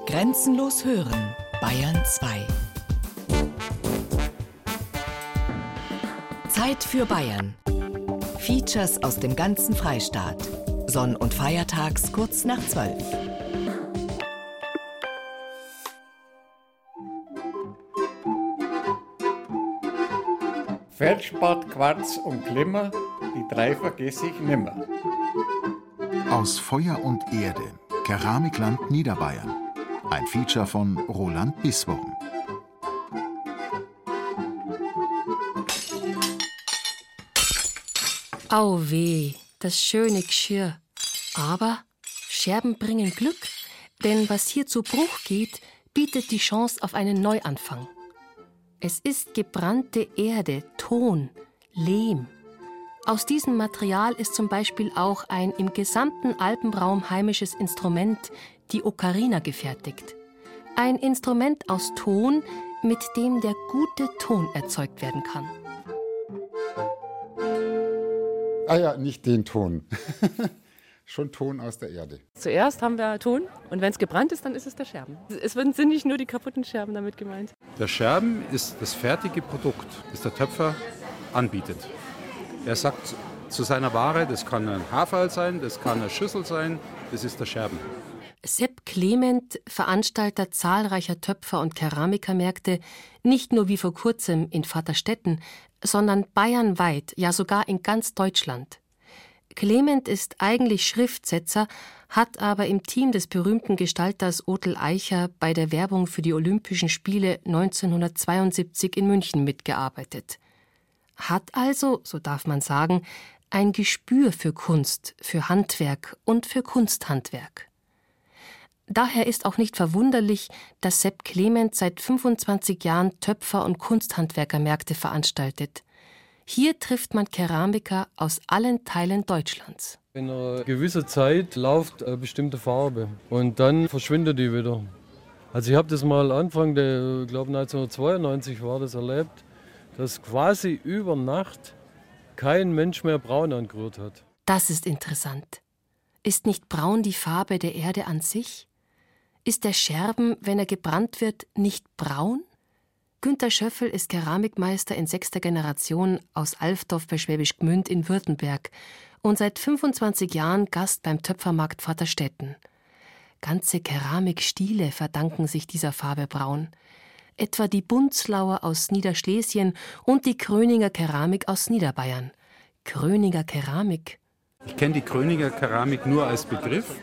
Grenzenlos hören, Bayern 2. Zeit für Bayern. Features aus dem ganzen Freistaat. Sonn- und Feiertags kurz nach 12. Feldspat, Quarz und Glimmer, die drei vergesse ich nimmer. Aus Feuer und Erde, Keramikland Niederbayern. Ein Feature von Roland Biswurm. Au weh, das schöne Geschirr. Aber Scherben bringen Glück, denn was hier zu Bruch geht, bietet die Chance auf einen Neuanfang. Es ist gebrannte Erde, Ton, Lehm. Aus diesem Material ist zum Beispiel auch ein im gesamten Alpenraum heimisches Instrument, die Ocarina, gefertigt. Ein Instrument aus Ton, mit dem der gute Ton erzeugt werden kann. Ah ja, nicht den Ton. Schon Ton aus der Erde. Zuerst haben wir Ton und wenn es gebrannt ist, dann ist es der Scherben. Es sind nicht nur die kaputten Scherben damit gemeint. Der Scherben ist das fertige Produkt, das der Töpfer anbietet. Er sagt zu seiner Ware, das kann ein Haferl sein, das kann eine Schüssel sein, das ist der Scherben. Sepp Clement, Veranstalter zahlreicher Töpfer- und Keramikermärkte, nicht nur wie vor kurzem in Vaterstetten, sondern bayernweit, ja sogar in ganz Deutschland. Clement ist eigentlich Schriftsetzer, hat aber im Team des berühmten Gestalters Otel Eicher bei der Werbung für die Olympischen Spiele 1972 in München mitgearbeitet. Hat also, so darf man sagen, ein Gespür für Kunst, für Handwerk und für Kunsthandwerk. Daher ist auch nicht verwunderlich, dass Sepp Clement seit 25 Jahren Töpfer- und Kunsthandwerkermärkte veranstaltet. Hier trifft man Keramiker aus allen Teilen Deutschlands. In einer gewissen Zeit läuft eine bestimmte Farbe und dann verschwindet die wieder. Also ich habe das mal Anfang der, glaube 1992 war das erlebt, dass quasi über Nacht kein Mensch mehr braun angerührt hat. Das ist interessant. Ist nicht braun die Farbe der Erde an sich? Ist der Scherben, wenn er gebrannt wird, nicht braun? Günter Schöffel ist Keramikmeister in sechster Generation aus Alfdorf bei Schwäbisch Gmünd in Württemberg und seit 25 Jahren Gast beim Töpfermarkt Vaterstetten. Ganze Keramikstile verdanken sich dieser Farbe Braun. Etwa die Bunzlauer aus Niederschlesien und die Kröninger Keramik aus Niederbayern. Kröninger Keramik. Ich kenne die Kröninger Keramik nur als Begriff,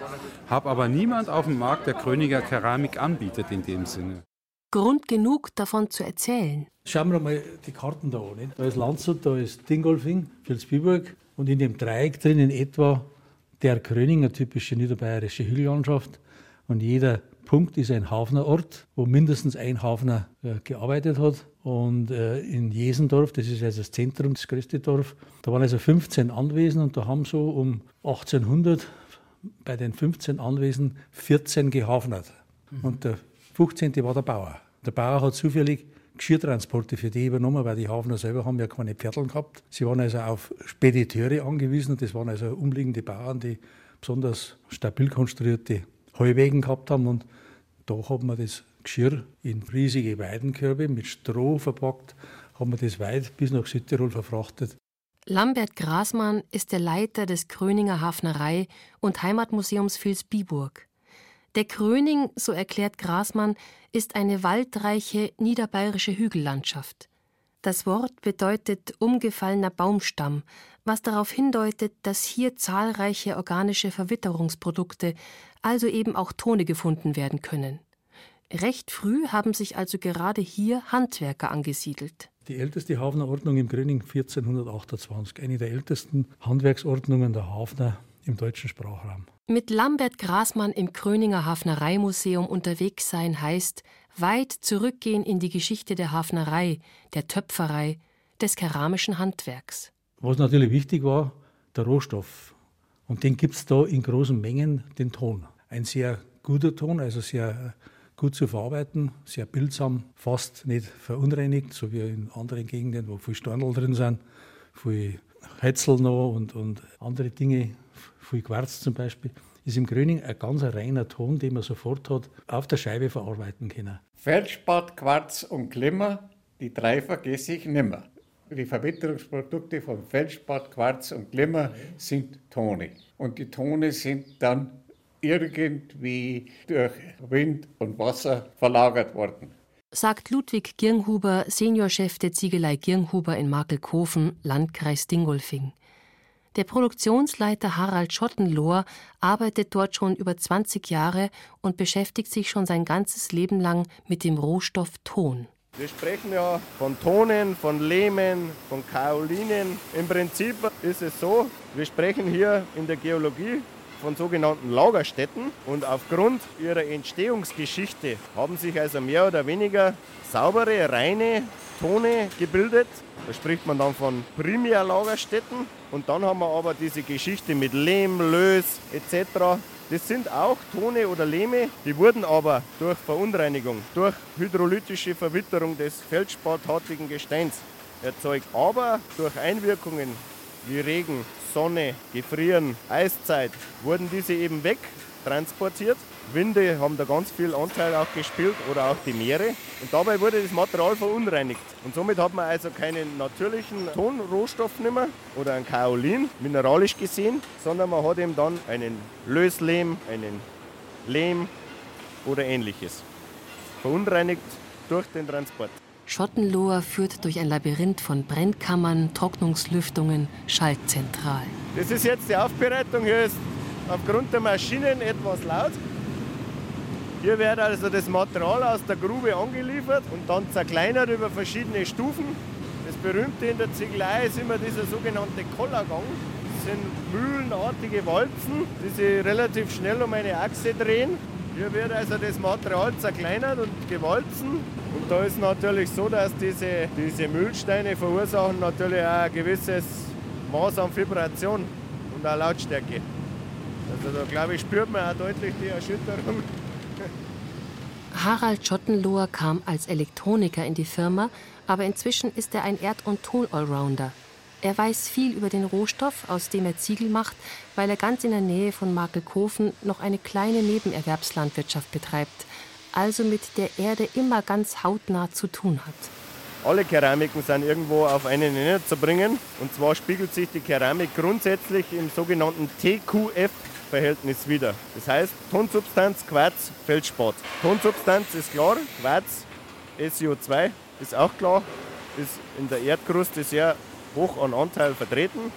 habe aber niemand auf dem Markt, der Kröninger Keramik anbietet in dem Sinne. Grund genug davon zu erzählen. Schauen wir mal die Karten da an. Nicht? Da ist Landshut, da ist Dingolfing, Vilsbiburg und in dem Dreieck drin in etwa der Kröninger typische niederbayerische Hügellandschaft. Und jeder Punkt ist ein Hafnerort, wo mindestens ein Hafner äh, gearbeitet hat. Und äh, in Jesendorf, das ist also das Zentrum, das größte Dorf, da waren also 15 Anwesen und da haben so um 1800 bei den 15 Anwesen 14 gehafnert. Mhm. Und der 15. war der Bauer. Der Bauer hat zufällig Geschirrtransporte für die übernommen, weil die Hafner selber haben ja keine Pferdl gehabt. Sie waren also auf Spediteure angewiesen und das waren also umliegende Bauern, die besonders stabil konstruierte Heuwegen gehabt haben und da hat man das Geschirr in riesige Weidenkörbe mit Stroh verpackt, haben wir das weit bis nach Südtirol verfrachtet. Lambert Grasmann ist der Leiter des Kröninger Hafnerei und Heimatmuseums Vilsbiburg. Der Kröning, so erklärt Grasmann, ist eine waldreiche niederbayerische Hügellandschaft. Das Wort bedeutet umgefallener Baumstamm, was darauf hindeutet, dass hier zahlreiche organische Verwitterungsprodukte, also eben auch Tone gefunden werden können. Recht früh haben sich also gerade hier Handwerker angesiedelt. Die älteste Hafnerordnung im Gröning 1428, eine der ältesten Handwerksordnungen der Hafner im deutschen Sprachraum. Mit Lambert Grasmann im Kröninger Hafnereimuseum unterwegs sein heißt, weit zurückgehen in die Geschichte der Hafnerei, der Töpferei, des keramischen Handwerks. Was natürlich wichtig war, der Rohstoff. Und den gibt es da in großen Mengen, den Ton. Ein sehr guter Ton, also sehr gut zu verarbeiten, sehr bildsam, fast nicht verunreinigt, so wie in anderen Gegenden, wo viel Stornel drin sind, viel Hetzel noch und, und andere Dinge, viel Quarz zum Beispiel, ist im Gröning ein ganz reiner Ton, den man sofort hat auf der Scheibe verarbeiten können. Feldspat, Quarz und Glimmer, die drei vergesse ich nimmer. Die Verwitterungsprodukte von Feldspat, Quarz und Glimmer sind Tone. Und die Tone sind dann irgendwie durch Wind und Wasser verlagert worden. Sagt Ludwig Girnhuber, Seniorchef der Ziegelei Girnhuber in Markelkofen, Landkreis Dingolfing. Der Produktionsleiter Harald Schottenlohr arbeitet dort schon über 20 Jahre und beschäftigt sich schon sein ganzes Leben lang mit dem Rohstoff Ton. Wir sprechen ja von Tonen, von Lehmen, von Kaolinen. Im Prinzip ist es so, wir sprechen hier in der Geologie von sogenannten Lagerstätten und aufgrund ihrer Entstehungsgeschichte haben sich also mehr oder weniger saubere, reine Tone gebildet. Da spricht man dann von Primärlagerstätten und dann haben wir aber diese Geschichte mit Lehm, Lös etc. Das sind auch Tone oder Lehme, die wurden aber durch Verunreinigung, durch hydrolytische Verwitterung des feldspatartigen Gesteins erzeugt. Aber durch Einwirkungen wie Regen, Sonne, Gefrieren, Eiszeit wurden diese eben wegtransportiert. Winde haben da ganz viel Anteil auch gespielt oder auch die Meere. Und dabei wurde das Material verunreinigt. Und somit hat man also keinen natürlichen Tonrohstoff mehr oder ein Kaolin, mineralisch gesehen, sondern man hat eben dann einen Löslehm, einen Lehm oder ähnliches. Verunreinigt durch den Transport. Schottenloher führt durch ein Labyrinth von Brennkammern, Trocknungslüftungen, Schaltzentralen. Das ist jetzt die Aufbereitung. Hier ist aufgrund der Maschinen etwas laut. Hier wird also das Material aus der Grube angeliefert und dann zerkleinert über verschiedene Stufen. Das berühmte in der Ziegelei ist immer dieser sogenannte Kollergang. Das sind mühlenartige Walzen, die sich relativ schnell um eine Achse drehen. Hier wird also das Material zerkleinert und gewalzen. Und da ist natürlich so, dass diese, diese Mühlsteine verursachen natürlich auch ein gewisses Maß an Vibration und auch Lautstärke. Also da glaube ich, spürt man auch deutlich die Erschütterung. Harald Schottenloher kam als Elektroniker in die Firma, aber inzwischen ist er ein Erd- und Ton-Allrounder. Er weiß viel über den Rohstoff, aus dem er Ziegel macht, weil er ganz in der Nähe von Markelkofen noch eine kleine Nebenerwerbslandwirtschaft betreibt, also mit der Erde immer ganz hautnah zu tun hat. Alle Keramiken sind irgendwo auf einen Nenner zu bringen. Und zwar spiegelt sich die Keramik grundsätzlich im sogenannten TQF-Verhältnis wieder. Das heißt Tonsubstanz, Quarz, Feldspat. Tonsubstanz ist klar, Quarz, SiO2 ist auch klar, ist in der Erdkruste sehr hoch an Anteil vertreten.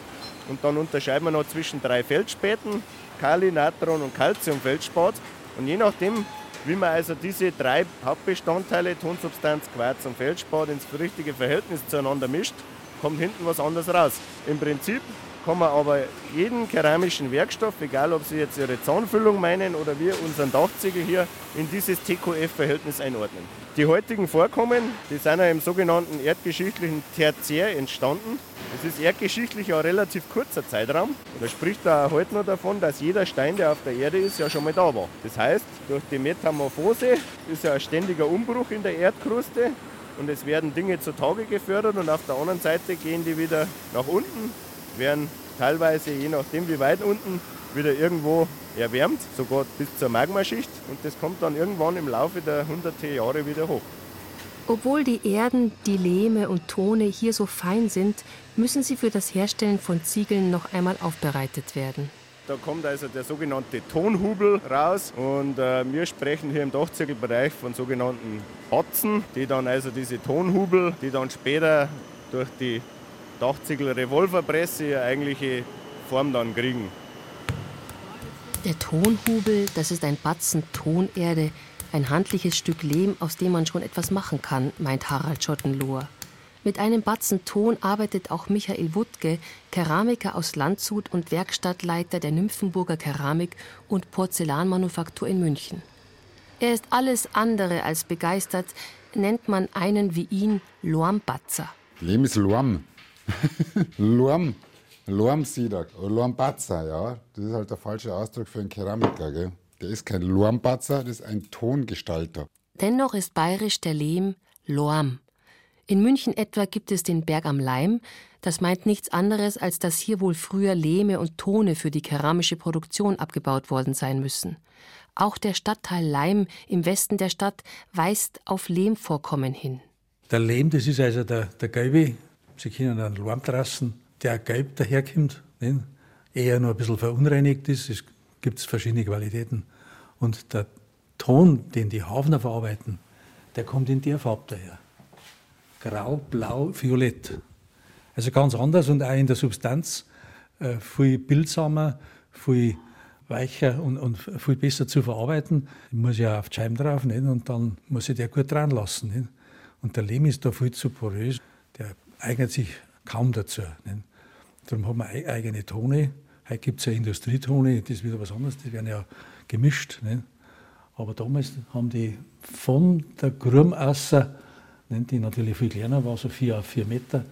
Und dann unterscheiden wir noch zwischen drei Feldspäten, Kali, Natron und Calciumfeldspat. Und je nachdem, wie man also diese drei Hauptbestandteile, Tonsubstanz, Quarz und Feldspat, ins richtige Verhältnis zueinander mischt, kommt hinten was anderes raus. Im Prinzip kann man aber jeden keramischen Werkstoff, egal ob Sie jetzt Ihre Zahnfüllung meinen oder wir unseren Dachziegel hier, in dieses TQF-Verhältnis einordnen. Die heutigen Vorkommen, die sind ja im sogenannten erdgeschichtlichen Tertiär entstanden. Es ist erdgeschichtlich ein relativ kurzer Zeitraum. Da spricht er heute noch davon, dass jeder Stein, der auf der Erde ist, ja schon mal da war. Das heißt, durch die Metamorphose ist ja ein ständiger Umbruch in der Erdkruste und es werden Dinge zutage gefördert und auf der anderen Seite gehen die wieder nach unten, werden teilweise, je nachdem wie weit unten, wieder irgendwo erwärmt, sogar bis zur Magmaschicht und das kommt dann irgendwann im Laufe der hunderte Jahre wieder hoch. Obwohl die Erden, die Lehme und Tone hier so fein sind, müssen sie für das Herstellen von Ziegeln noch einmal aufbereitet werden. Da kommt also der sogenannte Tonhubel raus und äh, wir sprechen hier im Dachziegelbereich von sogenannten Batzen, die dann also diese Tonhubel, die dann später durch die Dachziegel-Revolverpresse ihre eigentliche Form dann kriegen. Der Tonhubel, das ist ein Batzen Tonerde, ein handliches Stück Lehm, aus dem man schon etwas machen kann, meint Harald Schottenlohr. Mit einem Batzen Ton arbeitet auch Michael Wuttke, Keramiker aus Landshut und Werkstattleiter der Nymphenburger Keramik und Porzellanmanufaktur in München. Er ist alles andere als begeistert, nennt man einen wie ihn Lormbatzer. Lehm ist Lorm. Lorm. Lormsieder, Lormpatzer, ja. Das ist halt der falsche Ausdruck für einen Keramiker, gell? Der ist kein Lormpatzer, das ist ein Tongestalter. Dennoch ist bayerisch der Lehm Lorm. In München etwa gibt es den Berg am Leim. Das meint nichts anderes, als dass hier wohl früher Lehme und Tone für die keramische Produktion abgebaut worden sein müssen. Auch der Stadtteil Leim im Westen der Stadt weist auf Lehmvorkommen hin. Der Lehm, das ist also der, der gelbe, Sie kennen einen Lärmtrassen, der gelb daherkommt, nicht? eher nur ein bisschen verunreinigt ist. Es gibt verschiedene Qualitäten. Und der Ton, den die Hafner verarbeiten, der kommt in der Farbe daher. Grau, blau, violett. Also ganz anders und auch in der Substanz äh, viel bildsamer, viel weicher und, und, viel besser zu verarbeiten. Ich muss ja auf die Scheiben drauf nicht? und dann muss ich der gut dran lassen. Nicht? Und der Lehm ist da viel zu porös, der eignet sich kaum dazu. Nicht? Darum haben wir eigene Tone. Heute gibt es ja Industrietone, das ist wieder was anderes, die werden ja gemischt. Nicht? Aber damals haben die von der Grum außer, die natürlich viel kleiner war, so vier auf vier Meter,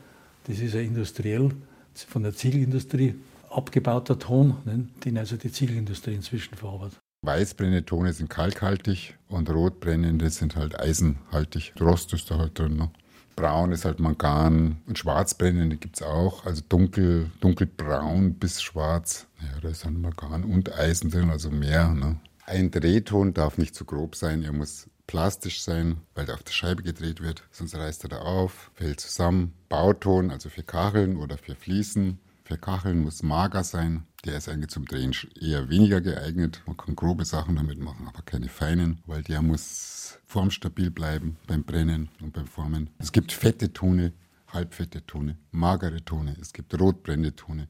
das ist ja industriell von der Ziegelindustrie abgebauter Ton, den also die Ziegelindustrie inzwischen verarbeitet. Weißbrennende Tone sind kalkhaltig und rotbrennende sind halt eisenhaltig. Rost ist da halt drin. Ne? Braun ist halt Mangan und schwarzbrennende gibt es auch, also dunkel, dunkelbraun bis schwarz. Ja, da ist dann Mangan und Eisen drin, also mehr. Ne? Ein Drehton darf nicht zu grob sein, er muss plastisch sein, weil er auf der Scheibe gedreht wird, sonst reißt er da auf, fällt zusammen. Bauton, also für Kacheln oder für Fliesen. Für Kacheln muss mager sein. Der ist eigentlich zum Drehen eher weniger geeignet. Man kann grobe Sachen damit machen, aber keine feinen, weil der muss formstabil bleiben beim Brennen und beim Formen. Es gibt fette Tone, halbfette Tone, magere Tone. Es gibt rotbrennende Tone,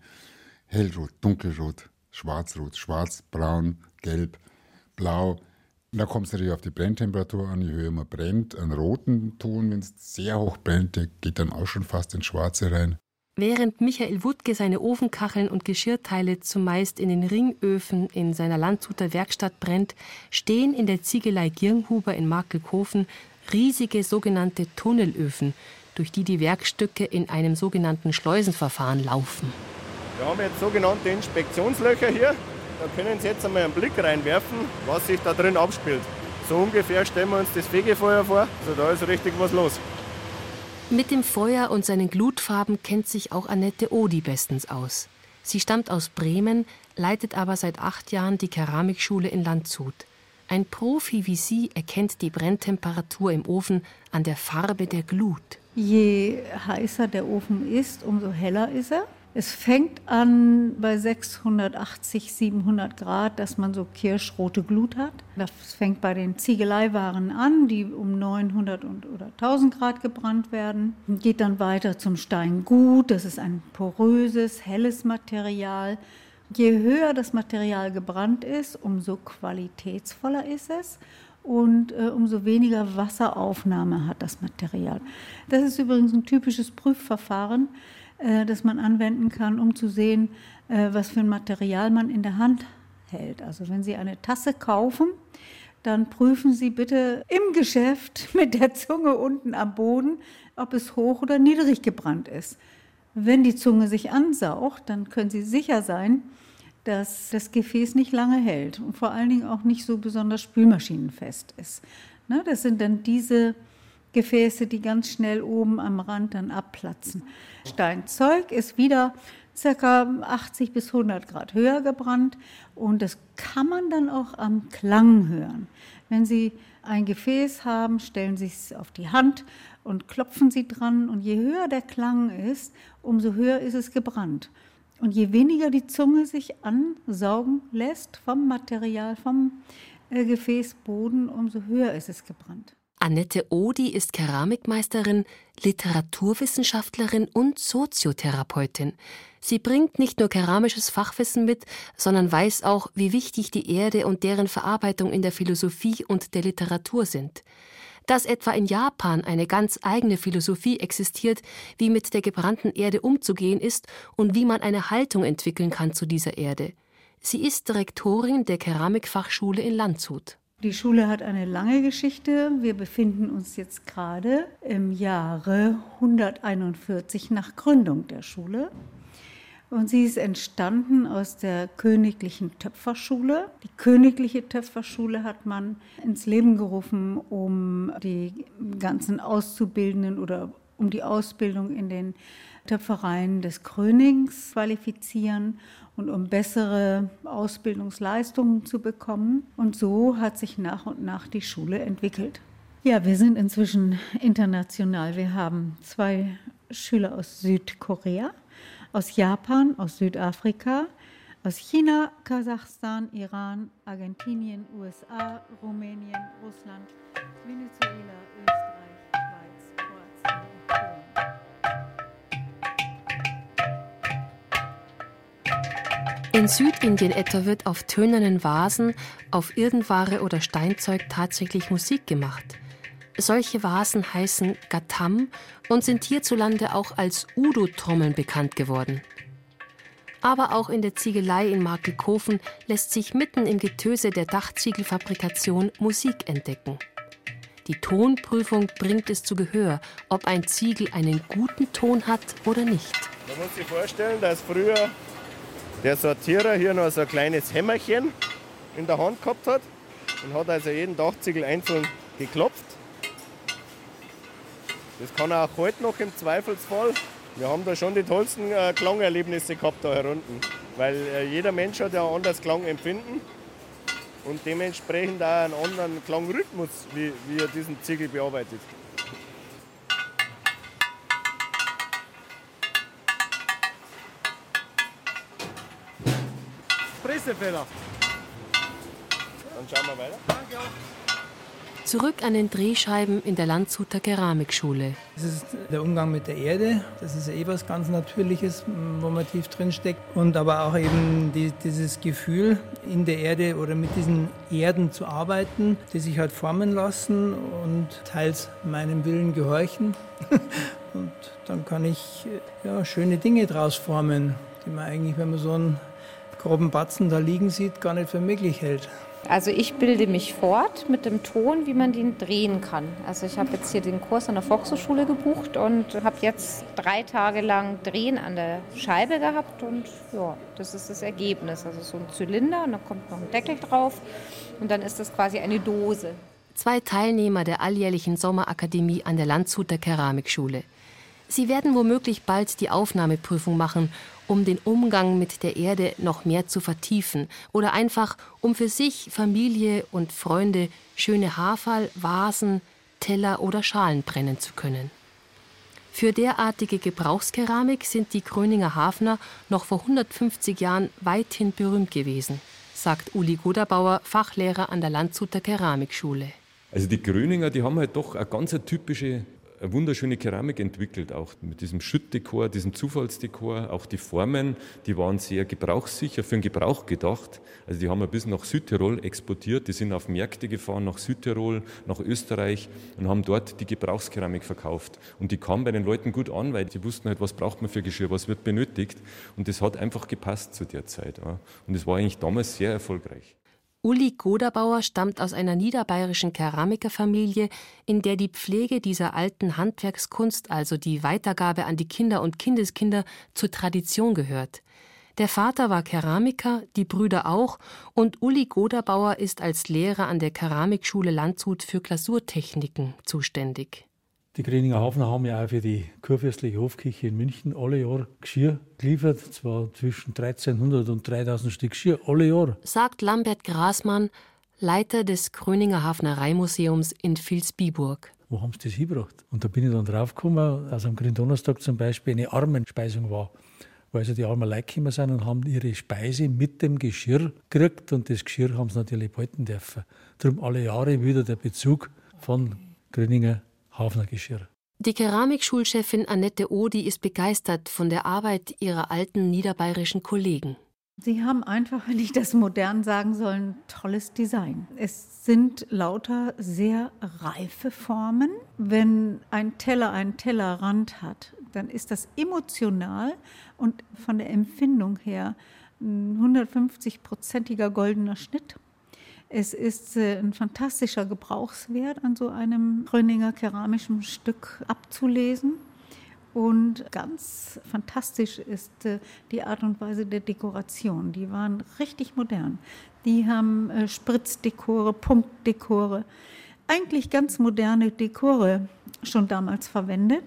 hellrot, dunkelrot, schwarzrot, schwarz, braun, gelb, blau. Da kommt es natürlich auf die Brenntemperatur an. Je höher man brennt, einen roten Ton, wenn es sehr hoch brennt, der geht dann auch schon fast ins Schwarze rein. Während Michael Wuttke seine Ofenkacheln und Geschirrteile zumeist in den Ringöfen in seiner Landshuter Werkstatt brennt, stehen in der Ziegelei Girnhuber in Markelkofen riesige sogenannte Tunnelöfen, durch die die Werkstücke in einem sogenannten Schleusenverfahren laufen. Wir haben jetzt sogenannte Inspektionslöcher hier. Da können Sie jetzt einmal einen Blick reinwerfen, was sich da drin abspielt. So ungefähr stellen wir uns das Fegefeuer vor. Also da ist richtig was los. Mit dem Feuer und seinen Glutfarben kennt sich auch Annette Odi bestens aus. Sie stammt aus Bremen, leitet aber seit acht Jahren die Keramikschule in Landshut. Ein Profi wie sie erkennt die Brenntemperatur im Ofen an der Farbe der Glut. Je heißer der Ofen ist, umso heller ist er. Es fängt an bei 680, 700 Grad, dass man so kirschrote Glut hat. Das fängt bei den Ziegeleiwaren an, die um 900 und, oder 1000 Grad gebrannt werden. Geht dann weiter zum Steingut. Das ist ein poröses, helles Material. Je höher das Material gebrannt ist, umso qualitätsvoller ist es und äh, umso weniger Wasseraufnahme hat das Material. Das ist übrigens ein typisches Prüfverfahren äh, das man anwenden kann, um zu sehen, äh, was für ein Material man in der Hand hält. Also wenn Sie eine Tasse kaufen, dann prüfen Sie bitte im Geschäft mit der Zunge unten am Boden, ob es hoch oder niedrig gebrannt ist. Wenn die Zunge sich ansaugt, dann können Sie sicher sein, dass das Gefäß nicht lange hält und vor allen Dingen auch nicht so besonders spülmaschinenfest ist. Ne, das sind dann diese Gefäße, die ganz schnell oben am Rand dann abplatzen. Steinzeug ist wieder ca. 80 bis 100 Grad höher gebrannt und das kann man dann auch am Klang hören. Wenn Sie ein Gefäß haben, stellen Sie es auf die Hand und klopfen Sie dran und je höher der Klang ist, umso höher ist es gebrannt. Und je weniger die Zunge sich ansaugen lässt vom Material, vom äh, Gefäßboden, umso höher ist es gebrannt. Annette Odi ist Keramikmeisterin, Literaturwissenschaftlerin und Soziotherapeutin. Sie bringt nicht nur keramisches Fachwissen mit, sondern weiß auch, wie wichtig die Erde und deren Verarbeitung in der Philosophie und der Literatur sind. Dass etwa in Japan eine ganz eigene Philosophie existiert, wie mit der gebrannten Erde umzugehen ist und wie man eine Haltung entwickeln kann zu dieser Erde. Sie ist Direktorin der Keramikfachschule in Landshut. Die Schule hat eine lange Geschichte. Wir befinden uns jetzt gerade im Jahre 141 nach Gründung der Schule. Und sie ist entstanden aus der Königlichen Töpferschule. Die Königliche Töpferschule hat man ins Leben gerufen, um die ganzen Auszubildenden oder um die Ausbildung in den Töpfereien des Krönings qualifizieren und um bessere Ausbildungsleistungen zu bekommen. Und so hat sich nach und nach die Schule entwickelt. Ja, wir sind inzwischen international. Wir haben zwei Schüler aus Südkorea, aus Japan, aus Südafrika, aus China, Kasachstan, Iran, Argentinien, USA, Rumänien, Russland, Venezuela, In Südindien etwa wird auf tönernen Vasen, auf Irdenware oder Steinzeug tatsächlich Musik gemacht. Solche Vasen heißen Gatam und sind hierzulande auch als Udo-Trommeln bekannt geworden. Aber auch in der Ziegelei in Markelkofen lässt sich mitten im Getöse der Dachziegelfabrikation Musik entdecken. Die Tonprüfung bringt es zu Gehör, ob ein Ziegel einen guten Ton hat oder nicht. Man muss sich vorstellen, dass früher der Sortierer hier noch so ein kleines Hämmerchen in der Hand gehabt hat und hat also jeden Dachziegel einzeln geklopft. Das kann er auch heute noch im Zweifelsfall. Wir haben da schon die tollsten äh, Klangerlebnisse gehabt da herunten, weil äh, jeder Mensch hat ja ein anderes Klangempfinden und dementsprechend auch einen anderen Klangrhythmus, wie, wie er diesen Ziegel bearbeitet. Pressefehler. Dann schauen wir weiter. Danke auch. Zurück an den Drehscheiben in der Landshuter Keramikschule. Das ist der Umgang mit der Erde. Das ist eh was ganz Natürliches, wo man tief drin steckt. Und aber auch eben die, dieses Gefühl, in der Erde oder mit diesen Erden zu arbeiten, die sich halt formen lassen und teils meinem Willen gehorchen. und dann kann ich ja, schöne Dinge draus formen, die man eigentlich, wenn man so einen groben Batzen da liegen sieht, gar nicht für möglich hält. Also ich bilde mich fort mit dem Ton, wie man den drehen kann. Also ich habe jetzt hier den Kurs an der Volkshochschule gebucht und habe jetzt drei Tage lang Drehen an der Scheibe gehabt und ja, das ist das Ergebnis. Also so ein Zylinder und da kommt noch ein Deckel drauf und dann ist das quasi eine Dose. Zwei Teilnehmer der alljährlichen Sommerakademie an der Landshuter Keramikschule. Sie werden womöglich bald die Aufnahmeprüfung machen um den Umgang mit der Erde noch mehr zu vertiefen oder einfach um für sich, Familie und Freunde schöne Haferl, Vasen, Teller oder Schalen brennen zu können. Für derartige Gebrauchskeramik sind die Gröninger Hafner noch vor 150 Jahren weithin berühmt gewesen, sagt Uli Goderbauer, Fachlehrer an der Landshuter Keramikschule. Also die Gröninger, die haben halt doch eine ganz typische eine wunderschöne Keramik entwickelt, auch mit diesem Schüttdekor, diesem Zufallsdekor. Auch die Formen, die waren sehr gebrauchssicher, für den Gebrauch gedacht. Also die haben wir bis nach Südtirol exportiert, die sind auf Märkte gefahren, nach Südtirol, nach Österreich und haben dort die Gebrauchskeramik verkauft. Und die kam bei den Leuten gut an, weil die wussten halt, was braucht man für Geschirr, was wird benötigt. Und das hat einfach gepasst zu der Zeit. Und es war eigentlich damals sehr erfolgreich. Uli Goderbauer stammt aus einer niederbayerischen Keramikerfamilie, in der die Pflege dieser alten Handwerkskunst, also die Weitergabe an die Kinder und Kindeskinder, zur Tradition gehört. Der Vater war Keramiker, die Brüder auch, und Uli Goderbauer ist als Lehrer an der Keramikschule Landshut für Glasurtechniken zuständig. Die Gröninger Hafner haben ja auch für die kurfürstliche Hofkirche in München alle Jahr Geschirr geliefert. Zwar zwischen 1300 und 3000 Stück Geschirr, alle Jahr. Sagt Lambert Grasmann, Leiter des Gröninger Hafnereimuseums in Vilsbiburg. Wo haben sie das hingebracht? Und da bin ich dann draufgekommen, dass am Gründonnerstag zum Beispiel eine Armenspeisung war. Wo also die armen Leute gekommen sind und haben ihre Speise mit dem Geschirr gekriegt. Und das Geschirr haben sie natürlich behalten dürfen. Darum alle Jahre wieder der Bezug von Gröninger Hafnergeschirr. Die Keramikschulchefin Annette Odi ist begeistert von der Arbeit ihrer alten niederbayerischen Kollegen. Sie haben einfach, wenn ich das modern sagen soll, ein tolles Design. Es sind lauter sehr reife Formen. Wenn ein Teller einen Tellerrand hat, dann ist das emotional und von der Empfindung her ein 150-prozentiger goldener Schnitt. Es ist äh, ein fantastischer Gebrauchswert an so einem Gröninger keramischen Stück abzulesen. Und ganz fantastisch ist äh, die Art und Weise der Dekoration. Die waren richtig modern. Die haben äh, Spritzdekore, Punktdekore, eigentlich ganz moderne Dekore schon damals verwendet.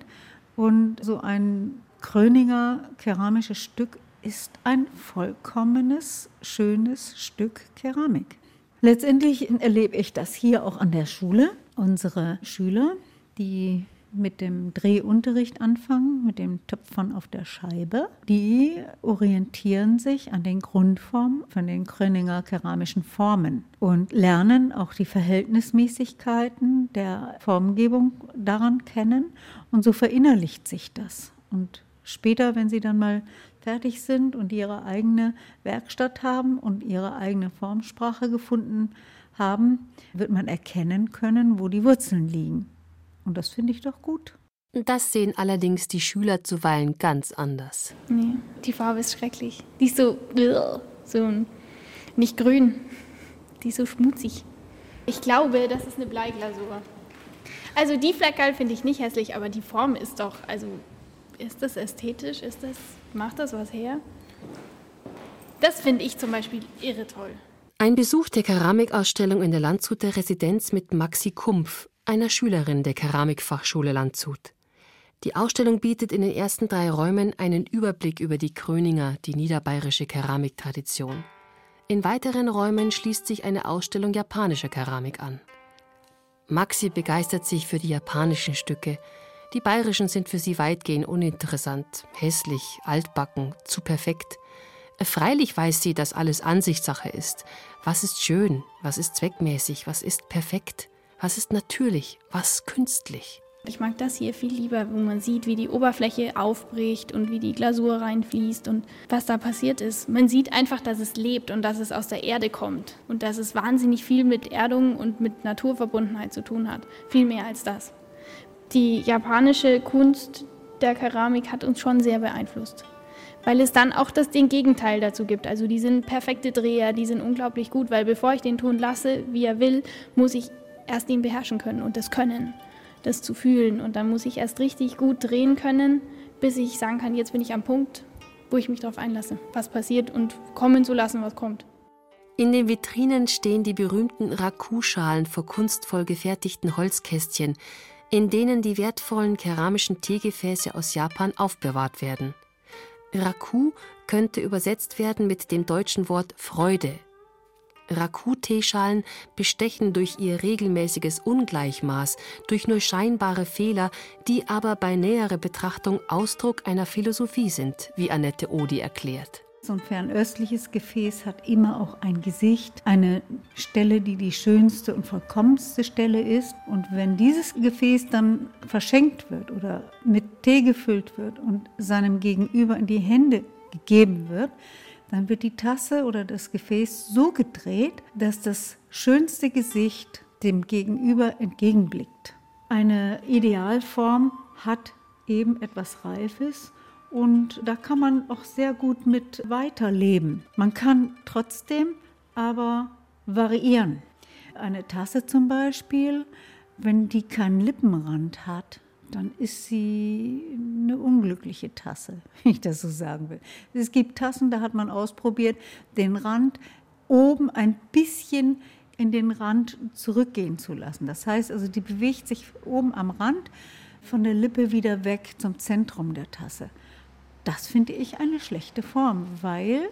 Und so ein Kröninger keramisches Stück ist ein vollkommenes, schönes Stück Keramik. Letztendlich erlebe ich das hier auch an der Schule. Unsere Schüler, die mit dem Drehunterricht anfangen, mit dem Töpfern auf der Scheibe. Die orientieren sich an den Grundformen von den Kröninger keramischen Formen und lernen auch die Verhältnismäßigkeiten der Formgebung daran kennen und so verinnerlicht sich das. Und später, wenn sie dann mal fertig sind und ihre eigene Werkstatt haben und ihre eigene Formsprache gefunden haben, wird man erkennen können, wo die Wurzeln liegen. Und das finde ich doch gut. Das sehen allerdings die Schüler zuweilen ganz anders. Nee, die Farbe ist schrecklich. Die ist so, so nicht grün. Die ist so schmutzig. Ich glaube, das ist eine Bleiglasur. Also die Fleckerl finde ich nicht hässlich, aber die Form ist doch, also ist das ästhetisch? Ist das, macht das was her? Das finde ich zum Beispiel irre toll. Ein Besuch der Keramikausstellung in der Landshuter Residenz mit Maxi Kumpf, einer Schülerin der Keramikfachschule Landshut. Die Ausstellung bietet in den ersten drei Räumen einen Überblick über die Kröninger, die niederbayerische Keramiktradition. In weiteren Räumen schließt sich eine Ausstellung japanischer Keramik an. Maxi begeistert sich für die japanischen Stücke. Die bayerischen sind für sie weitgehend uninteressant, hässlich, altbacken, zu perfekt. Freilich weiß sie, dass alles Ansichtssache ist. Was ist schön, was ist zweckmäßig, was ist perfekt. Was ist natürlich, was künstlich? Ich mag das hier viel lieber, wo man sieht, wie die Oberfläche aufbricht und wie die Glasur reinfließt und was da passiert ist. Man sieht einfach, dass es lebt und dass es aus der Erde kommt und dass es wahnsinnig viel mit Erdung und mit Naturverbundenheit zu tun hat. Viel mehr als das. Die japanische Kunst der Keramik hat uns schon sehr beeinflusst weil es dann auch das, den Gegenteil dazu gibt. Also die sind perfekte Dreher, die sind unglaublich gut, weil bevor ich den Ton lasse, wie er will, muss ich erst ihn beherrschen können und das Können, das zu fühlen. Und dann muss ich erst richtig gut drehen können, bis ich sagen kann, jetzt bin ich am Punkt, wo ich mich darauf einlasse, was passiert und kommen zu lassen, was kommt. In den Vitrinen stehen die berühmten Raku-Schalen vor kunstvoll gefertigten Holzkästchen, in denen die wertvollen keramischen Teegefäße aus Japan aufbewahrt werden. Raku könnte übersetzt werden mit dem deutschen Wort Freude, Raku-Teeschalen bestechen durch ihr regelmäßiges Ungleichmaß, durch nur scheinbare Fehler, die aber bei näherer Betrachtung Ausdruck einer Philosophie sind, wie Annette Odi erklärt. So ein fernöstliches Gefäß hat immer auch ein Gesicht, eine Stelle, die die schönste und vollkommenste Stelle ist. Und wenn dieses Gefäß dann verschenkt wird oder mit Tee gefüllt wird und seinem Gegenüber in die Hände gegeben wird, dann wird die Tasse oder das Gefäß so gedreht, dass das schönste Gesicht dem Gegenüber entgegenblickt. Eine Idealform hat eben etwas Reifes und da kann man auch sehr gut mit weiterleben. Man kann trotzdem aber variieren. Eine Tasse zum Beispiel, wenn die keinen Lippenrand hat, dann ist sie eine unglückliche Tasse, wenn ich das so sagen will. Es gibt Tassen, da hat man ausprobiert, den Rand oben ein bisschen in den Rand zurückgehen zu lassen. Das heißt also, die bewegt sich oben am Rand von der Lippe wieder weg zum Zentrum der Tasse. Das finde ich eine schlechte Form, weil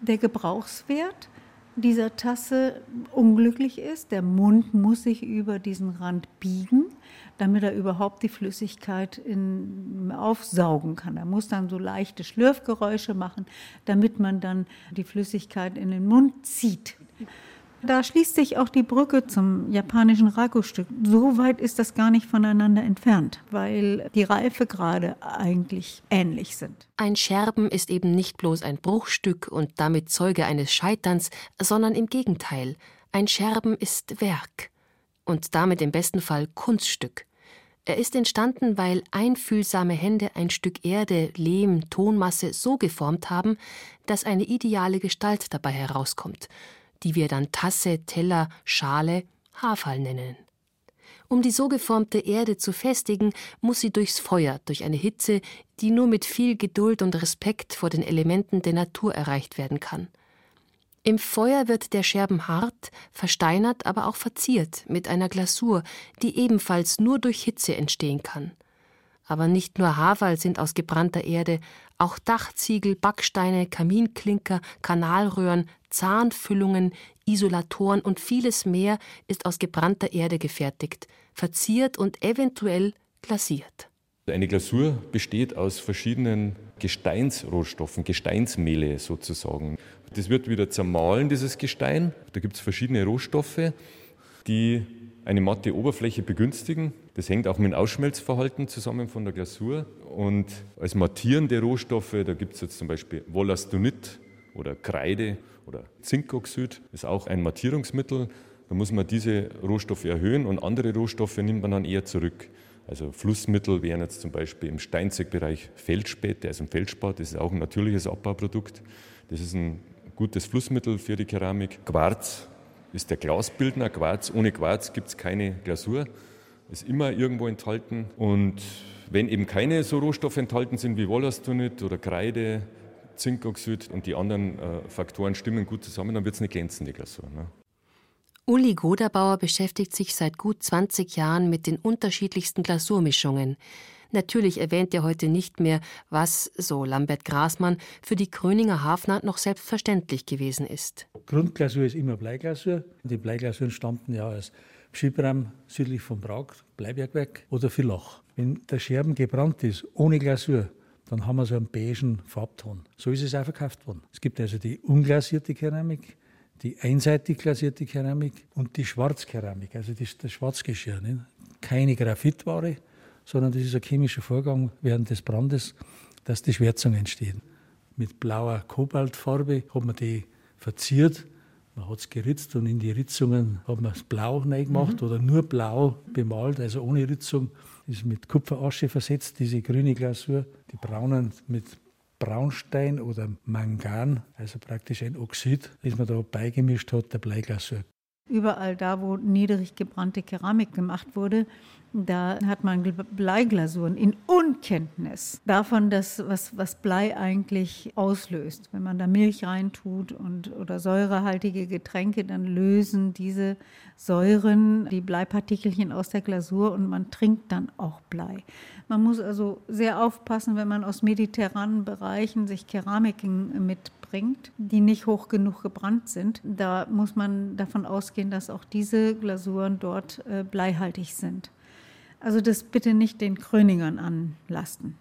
der Gebrauchswert dieser Tasse unglücklich ist. Der Mund muss sich über diesen Rand biegen, damit er überhaupt die Flüssigkeit in, aufsaugen kann. Er muss dann so leichte Schlürfgeräusche machen, damit man dann die Flüssigkeit in den Mund zieht. Da schließt sich auch die Brücke zum japanischen Raku-Stück. So weit ist das gar nicht voneinander entfernt, weil die Reifegrade eigentlich ähnlich sind. Ein Scherben ist eben nicht bloß ein Bruchstück und damit Zeuge eines Scheiterns, sondern im Gegenteil. Ein Scherben ist Werk und damit im besten Fall Kunststück. Er ist entstanden, weil einfühlsame Hände ein Stück Erde, Lehm, Tonmasse so geformt haben, dass eine ideale Gestalt dabei herauskommt die wir dann Tasse, Teller, Schale, Haarfall nennen. Um die so geformte Erde zu festigen, muss sie durchs Feuer, durch eine Hitze, die nur mit viel Geduld und Respekt vor den Elementen der Natur erreicht werden kann. Im Feuer wird der Scherben hart, versteinert, aber auch verziert mit einer Glasur, die ebenfalls nur durch Hitze entstehen kann. Aber nicht nur Haferl sind aus gebrannter Erde, auch Dachziegel, Backsteine, Kaminklinker, Kanalröhren, Zahnfüllungen, Isolatoren und vieles mehr ist aus gebrannter Erde gefertigt, verziert und eventuell glasiert. Eine Glasur besteht aus verschiedenen Gesteinsrohstoffen, Gesteinsmehle sozusagen. Das wird wieder zermahlen, dieses Gestein. Da gibt es verschiedene Rohstoffe, die eine matte Oberfläche begünstigen. Das hängt auch mit dem Ausschmelzverhalten zusammen von der Glasur. Und als mattierende Rohstoffe, da gibt es jetzt zum Beispiel Wollastonit oder Kreide oder Zinkoxid, ist auch ein Mattierungsmittel. Da muss man diese Rohstoffe erhöhen und andere Rohstoffe nimmt man dann eher zurück. Also Flussmittel wären jetzt zum Beispiel im Steinzeugbereich Feldspäte, also ein Feldspat, das ist auch ein natürliches Abbauprodukт. Das ist ein gutes Flussmittel für die Keramik. Quarz ist der Glasbildner. Quarz, ohne Quarz gibt es keine Glasur. Ist immer irgendwo enthalten. Und wenn eben keine so Rohstoffe enthalten sind wie Wollastonit oder Kreide, Zinkoxid und die anderen äh, Faktoren stimmen gut zusammen, dann wird es eine glänzende Glasur. Ne? Uli Goderbauer beschäftigt sich seit gut 20 Jahren mit den unterschiedlichsten Glasurmischungen. Natürlich erwähnt er heute nicht mehr, was, so Lambert Grasmann, für die Kröninger Hafner noch selbstverständlich gewesen ist. Grundglasur ist immer Bleiglasur. Die Bleiglasuren stammten ja aus Schibram südlich von Prag, Bleibergwerk oder Villach. Wenn der Scherben gebrannt ist, ohne Glasur, dann haben wir so einen beigen Farbton. So ist es auch verkauft worden. Es gibt also die unglasierte Keramik, die einseitig glasierte Keramik und die Schwarzkeramik, also das, das Schwarzgeschirr. Nicht? Keine Graphitware, sondern das ist ein chemischer Vorgang während des Brandes, dass die Schwärzung entsteht. Mit blauer Kobaltfarbe hat man die verziert, man hat es geritzt und in die Ritzungen hat man es blau gemacht mhm. oder nur blau bemalt, also ohne Ritzung. Ist mit Kupferasche versetzt, diese grüne Glasur. Die braunen mit Braunstein oder Mangan, also praktisch ein Oxid, das man da beigemischt hat, der Bleiglasur. Überall da, wo niedrig gebrannte Keramik gemacht wurde, da hat man Bleiglasuren in Unkenntnis davon, dass, was, was Blei eigentlich auslöst. Wenn man da Milch reintut und, oder säurehaltige Getränke, dann lösen diese Säuren die Bleipartikelchen aus der Glasur und man trinkt dann auch Blei. Man muss also sehr aufpassen, wenn man aus mediterranen Bereichen sich Keramiken mitbringt, die nicht hoch genug gebrannt sind. Da muss man davon ausgehen, dass auch diese Glasuren dort äh, bleihaltig sind. Also das bitte nicht den Kröningern anlasten.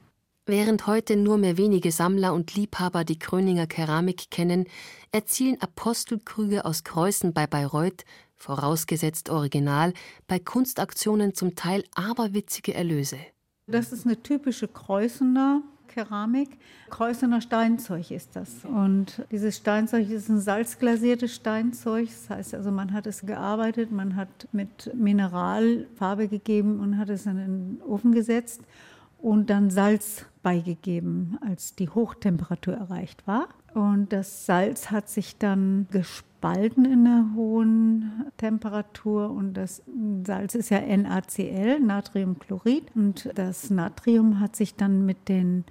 Während heute nur mehr wenige Sammler und Liebhaber die Kröninger Keramik kennen, erzielen Apostelkrüge aus Kreuzen bei Bayreuth, vorausgesetzt Original, bei Kunstaktionen zum Teil aberwitzige Erlöse. Das ist eine typische Kreuzener Keramik. Kreuzener Steinzeug ist das. Und dieses Steinzeug ist ein salzglasiertes Steinzeug. Das heißt also, man hat es gearbeitet, man hat mit Mineral Farbe gegeben und hat es in den Ofen gesetzt und dann Salz beigegeben, als die Hochtemperatur erreicht war. Und das Salz hat sich dann gespalten in der hohen Temperatur und das Salz ist ja NaCl, Natriumchlorid und das Natrium hat sich dann mit den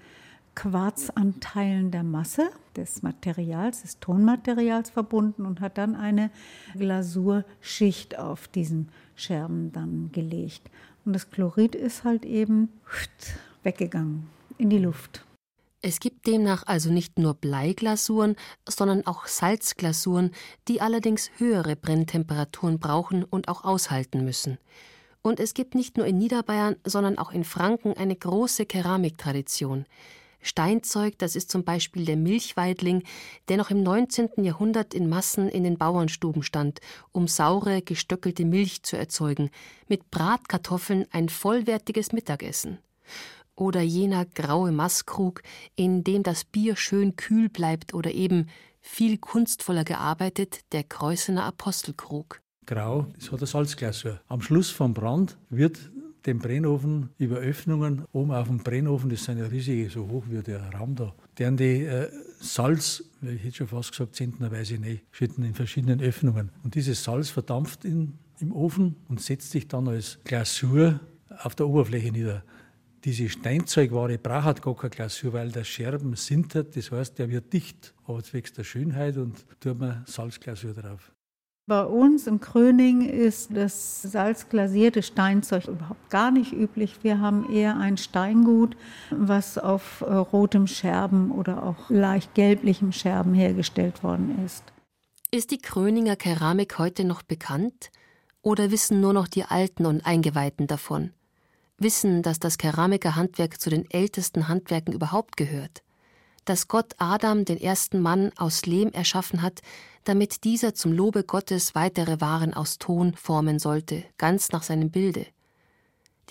Quarzanteilen der Masse des Materials, des Tonmaterials verbunden und hat dann eine Glasurschicht auf diesen Scherben dann gelegt. Und das Chlorid ist halt eben weggegangen in die Luft. Es gibt demnach also nicht nur Bleiglasuren, sondern auch Salzglasuren, die allerdings höhere Brenntemperaturen brauchen und auch aushalten müssen. Und es gibt nicht nur in Niederbayern, sondern auch in Franken eine große Keramiktradition. Steinzeug, das ist zum Beispiel der Milchweidling, der noch im 19. Jahrhundert in Massen in den Bauernstuben stand, um saure, gestöckelte Milch zu erzeugen, mit Bratkartoffeln ein vollwertiges Mittagessen oder jener graue Maßkrug, in dem das Bier schön kühl bleibt oder eben viel kunstvoller gearbeitet, der Kreuzener Apostelkrug. Grau, das hat eine Salzglasur. Am Schluss vom Brand wird dem Brennofen über Öffnungen oben auf dem Brennofen, das sind ja riesige, so hoch wie der Raum da, deren die äh, Salz, ich hätte schon fast gesagt, zentnerweise nicht, schütten in verschiedenen Öffnungen. Und dieses Salz verdampft in, im Ofen und setzt sich dann als Glasur auf der Oberfläche nieder diese Steinzeugware braucht gar keine Glasur, weil der Scherben sintert, das heißt, der wird dicht. Aber zwecks der Schönheit und tut man Salzglasur drauf. Bei uns im Kröning ist das salzglasierte Steinzeug überhaupt gar nicht üblich. Wir haben eher ein Steingut, was auf äh, rotem Scherben oder auch leicht gelblichem Scherben hergestellt worden ist. Ist die Kröninger Keramik heute noch bekannt? Oder wissen nur noch die Alten und Eingeweihten davon? Wissen, dass das Keramikerhandwerk zu den ältesten Handwerken überhaupt gehört? Dass Gott Adam, den ersten Mann, aus Lehm erschaffen hat, damit dieser zum Lobe Gottes weitere Waren aus Ton formen sollte, ganz nach seinem Bilde.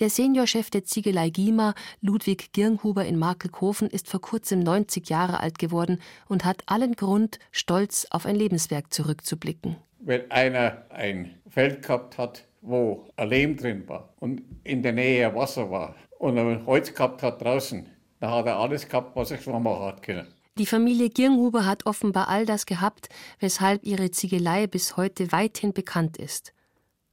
Der Seniorchef der Ziegelei Gima, Ludwig Girnhuber in Markelkofen, ist vor kurzem 90 Jahre alt geworden und hat allen Grund, stolz auf ein Lebenswerk zurückzublicken. Wenn einer ein Feld gehabt hat, wo ein Lehm drin war und in der Nähe Wasser war und ein Holz gehabt hat draußen, dann hat er alles gehabt, was er schon machen hat können. Die Familie Girnhuber hat offenbar all das gehabt, weshalb ihre Ziegelei bis heute weithin bekannt ist.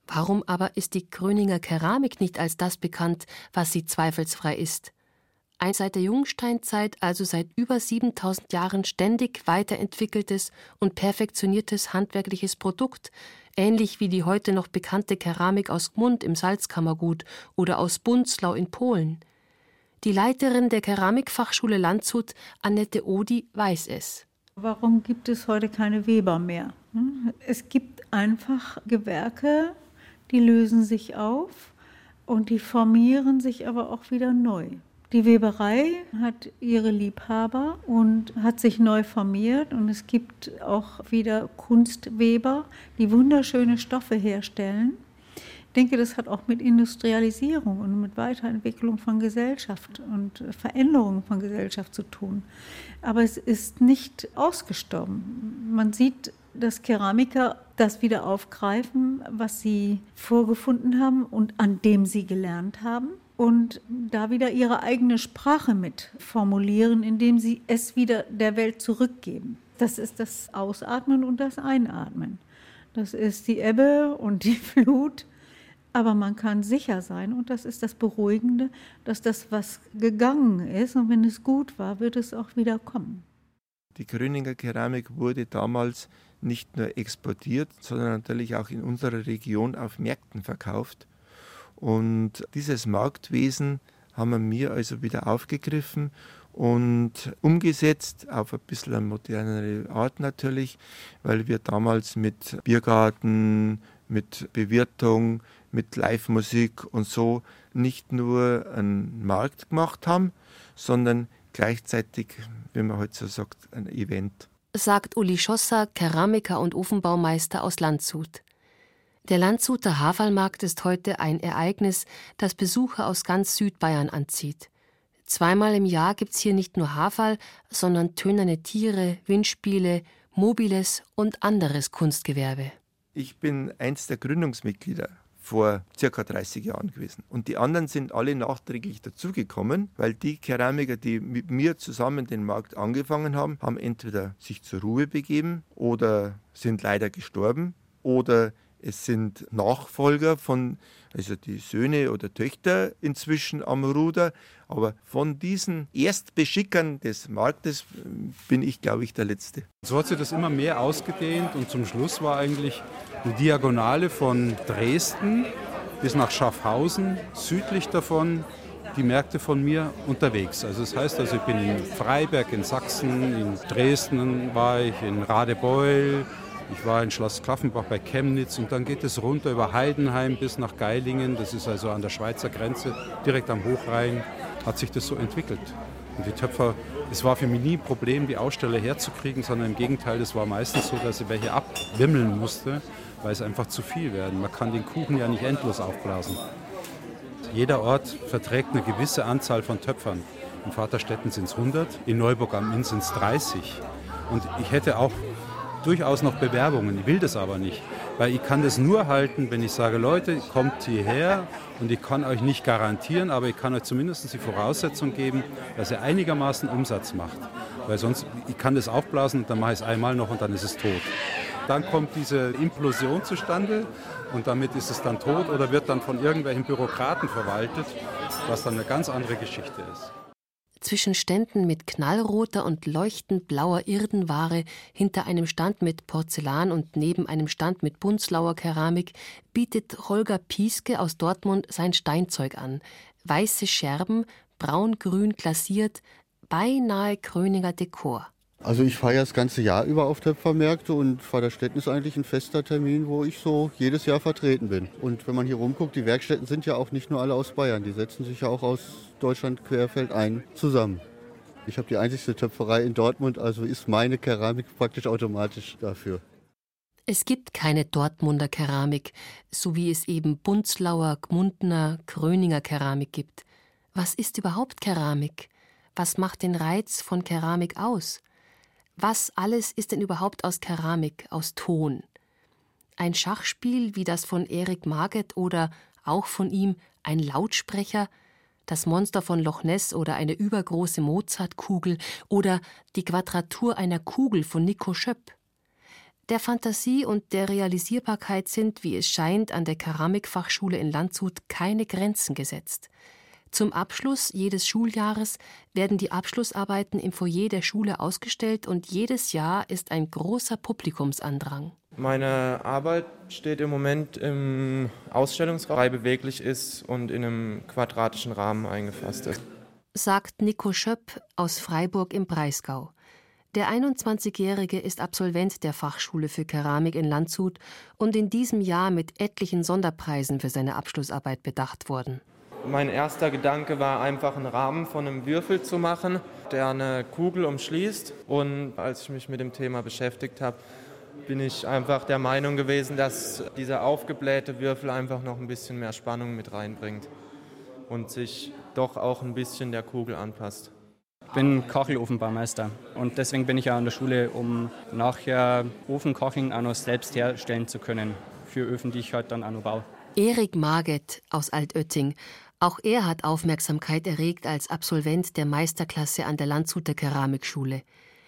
Warum aber ist die Gröninger Keramik nicht als das bekannt, was sie zweifelsfrei ist? Ein seit der Jungsteinzeit, also seit über 7000 Jahren ständig weiterentwickeltes und perfektioniertes handwerkliches Produkt, ähnlich wie die heute noch bekannte Keramik aus Gmund im Salzkammergut oder aus Bunzlau in Polen – die Leiterin der Keramikfachschule Landshut, Annette Odi, weiß es. Warum gibt es heute keine Weber mehr? Es gibt einfach Gewerke, die lösen sich auf und die formieren sich aber auch wieder neu. Die Weberei hat ihre Liebhaber und hat sich neu formiert und es gibt auch wieder Kunstweber, die wunderschöne Stoffe herstellen. Ich denke, das hat auch mit Industrialisierung und mit Weiterentwicklung von Gesellschaft und Veränderung von Gesellschaft zu tun. Aber es ist nicht ausgestorben. Man sieht, dass Keramiker das wieder aufgreifen, was sie vorgefunden haben und an dem sie gelernt haben und da wieder ihre eigene Sprache mit formulieren, indem sie es wieder der Welt zurückgeben. Das ist das Ausatmen und das Einatmen. Das ist die Ebbe und die Flut aber man kann sicher sein, und das ist das Beruhigende, dass das, was gegangen ist, und wenn es gut war, wird es auch wieder kommen. Die Gröninger Keramik wurde damals nicht nur exportiert, sondern natürlich auch in unserer Region auf Märkten verkauft. Und dieses Marktwesen haben wir also wieder aufgegriffen und umgesetzt auf ein bisschen eine modernere Art natürlich, weil wir damals mit Biergarten, mit Bewirtung, mit Live-Musik und so nicht nur einen Markt gemacht haben, sondern gleichzeitig, wie man heute so sagt, ein Event. Sagt Uli Schosser, Keramiker und Ofenbaumeister aus Landshut. Der Landshuter Haferlmarkt ist heute ein Ereignis, das Besucher aus ganz Südbayern anzieht. Zweimal im Jahr gibt es hier nicht nur Haferl, sondern tönerne Tiere, Windspiele, mobiles und anderes Kunstgewerbe. Ich bin eins der Gründungsmitglieder vor circa 30 Jahren gewesen. Und die anderen sind alle nachträglich dazugekommen, weil die Keramiker, die mit mir zusammen den Markt angefangen haben, haben entweder sich zur Ruhe begeben oder sind leider gestorben oder es sind Nachfolger von, also die Söhne oder Töchter inzwischen am Ruder. Aber von diesen Erstbeschickern des Marktes äh, bin ich, glaube ich, der Letzte. So hat sich das immer mehr ausgedehnt und zum Schluss war eigentlich eine Diagonale von Dresden bis nach Schaffhausen, südlich davon die Märkte von mir unterwegs. Also das heißt, also ich bin in Freiberg in Sachsen, in Dresden war ich, in Radebeul, ich war in Schloss Klaffenbach bei Chemnitz und dann geht es runter über Heidenheim bis nach Geilingen. Das ist also an der Schweizer Grenze, direkt am Hochrhein, hat sich das so entwickelt. Und die Töpfer, es war für mich nie ein Problem, die Aussteller herzukriegen, sondern im Gegenteil, es war meistens so, dass ich welche abwimmeln musste, weil es einfach zu viel werden. Man kann den Kuchen ja nicht endlos aufblasen. Jeder Ort verträgt eine gewisse Anzahl von Töpfern. In Vaterstetten sind es 100, in Neuburg am Inn sind es 30. Und ich hätte auch durchaus noch Bewerbungen. Ich will das aber nicht, weil ich kann das nur halten, wenn ich sage, Leute, kommt hierher und ich kann euch nicht garantieren, aber ich kann euch zumindest die Voraussetzung geben, dass ihr einigermaßen Umsatz macht. Weil sonst, ich kann das aufblasen und dann mache ich es einmal noch und dann ist es tot. Dann kommt diese Implosion zustande und damit ist es dann tot oder wird dann von irgendwelchen Bürokraten verwaltet, was dann eine ganz andere Geschichte ist. Zwischen Ständen mit knallroter und leuchtend blauer Irdenware, hinter einem Stand mit Porzellan und neben einem Stand mit Bunzlauer Keramik bietet Holger Pieske aus Dortmund sein Steinzeug an. Weiße Scherben, braun-grün glasiert, beinahe Kröninger Dekor. Also ich fahre ja das ganze Jahr über auf Töpfermärkte und Vaterstetten ist eigentlich ein fester Termin, wo ich so jedes Jahr vertreten bin. Und wenn man hier rumguckt, die Werkstätten sind ja auch nicht nur alle aus Bayern, die setzen sich ja auch aus Deutschland querfeld ein zusammen. Ich habe die einzigste Töpferei in Dortmund, also ist meine Keramik praktisch automatisch dafür. Es gibt keine Dortmunder Keramik, so wie es eben Bunzlauer, Gmundner, Kröninger Keramik gibt. Was ist überhaupt Keramik? Was macht den Reiz von Keramik aus? Was alles ist denn überhaupt aus Keramik, aus Ton? Ein Schachspiel wie das von Erik Marget oder auch von ihm ein Lautsprecher, das Monster von Loch Ness oder eine übergroße Mozartkugel oder die Quadratur einer Kugel von Nico Schöpp. Der Fantasie und der Realisierbarkeit sind, wie es scheint, an der Keramikfachschule in Landshut keine Grenzen gesetzt. Zum Abschluss jedes Schuljahres werden die Abschlussarbeiten im Foyer der Schule ausgestellt und jedes Jahr ist ein großer Publikumsandrang. Meine Arbeit steht im Moment im Ausstellungsraum, frei beweglich ist und in einem quadratischen Rahmen eingefasst ist. Sagt Nico Schöpp aus Freiburg im Breisgau. Der 21-Jährige ist Absolvent der Fachschule für Keramik in Landshut und in diesem Jahr mit etlichen Sonderpreisen für seine Abschlussarbeit bedacht worden. Mein erster Gedanke war einfach einen Rahmen von einem Würfel zu machen, der eine Kugel umschließt. Und als ich mich mit dem Thema beschäftigt habe, bin ich einfach der Meinung gewesen, dass dieser aufgeblähte Würfel einfach noch ein bisschen mehr Spannung mit reinbringt und sich doch auch ein bisschen der Kugel anpasst. Ich bin Kachelofenbaumeister und deswegen bin ich ja an der Schule, um nachher Ofenkacheln auch noch selbst herstellen zu können für Öfen, die ich halt dann auch noch baue. Erik Marget aus Altötting auch er hat Aufmerksamkeit erregt als Absolvent der Meisterklasse an der Landshuter Keramikschule.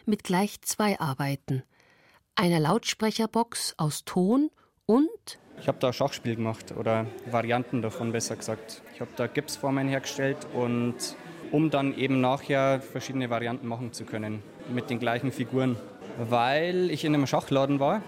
Mit gleich zwei Arbeiten. Einer Lautsprecherbox aus Ton und. Ich habe da Schachspiel gemacht oder Varianten davon besser gesagt. Ich habe da Gipsformen hergestellt und um dann eben nachher verschiedene Varianten machen zu können mit den gleichen Figuren. Weil ich in einem Schachladen war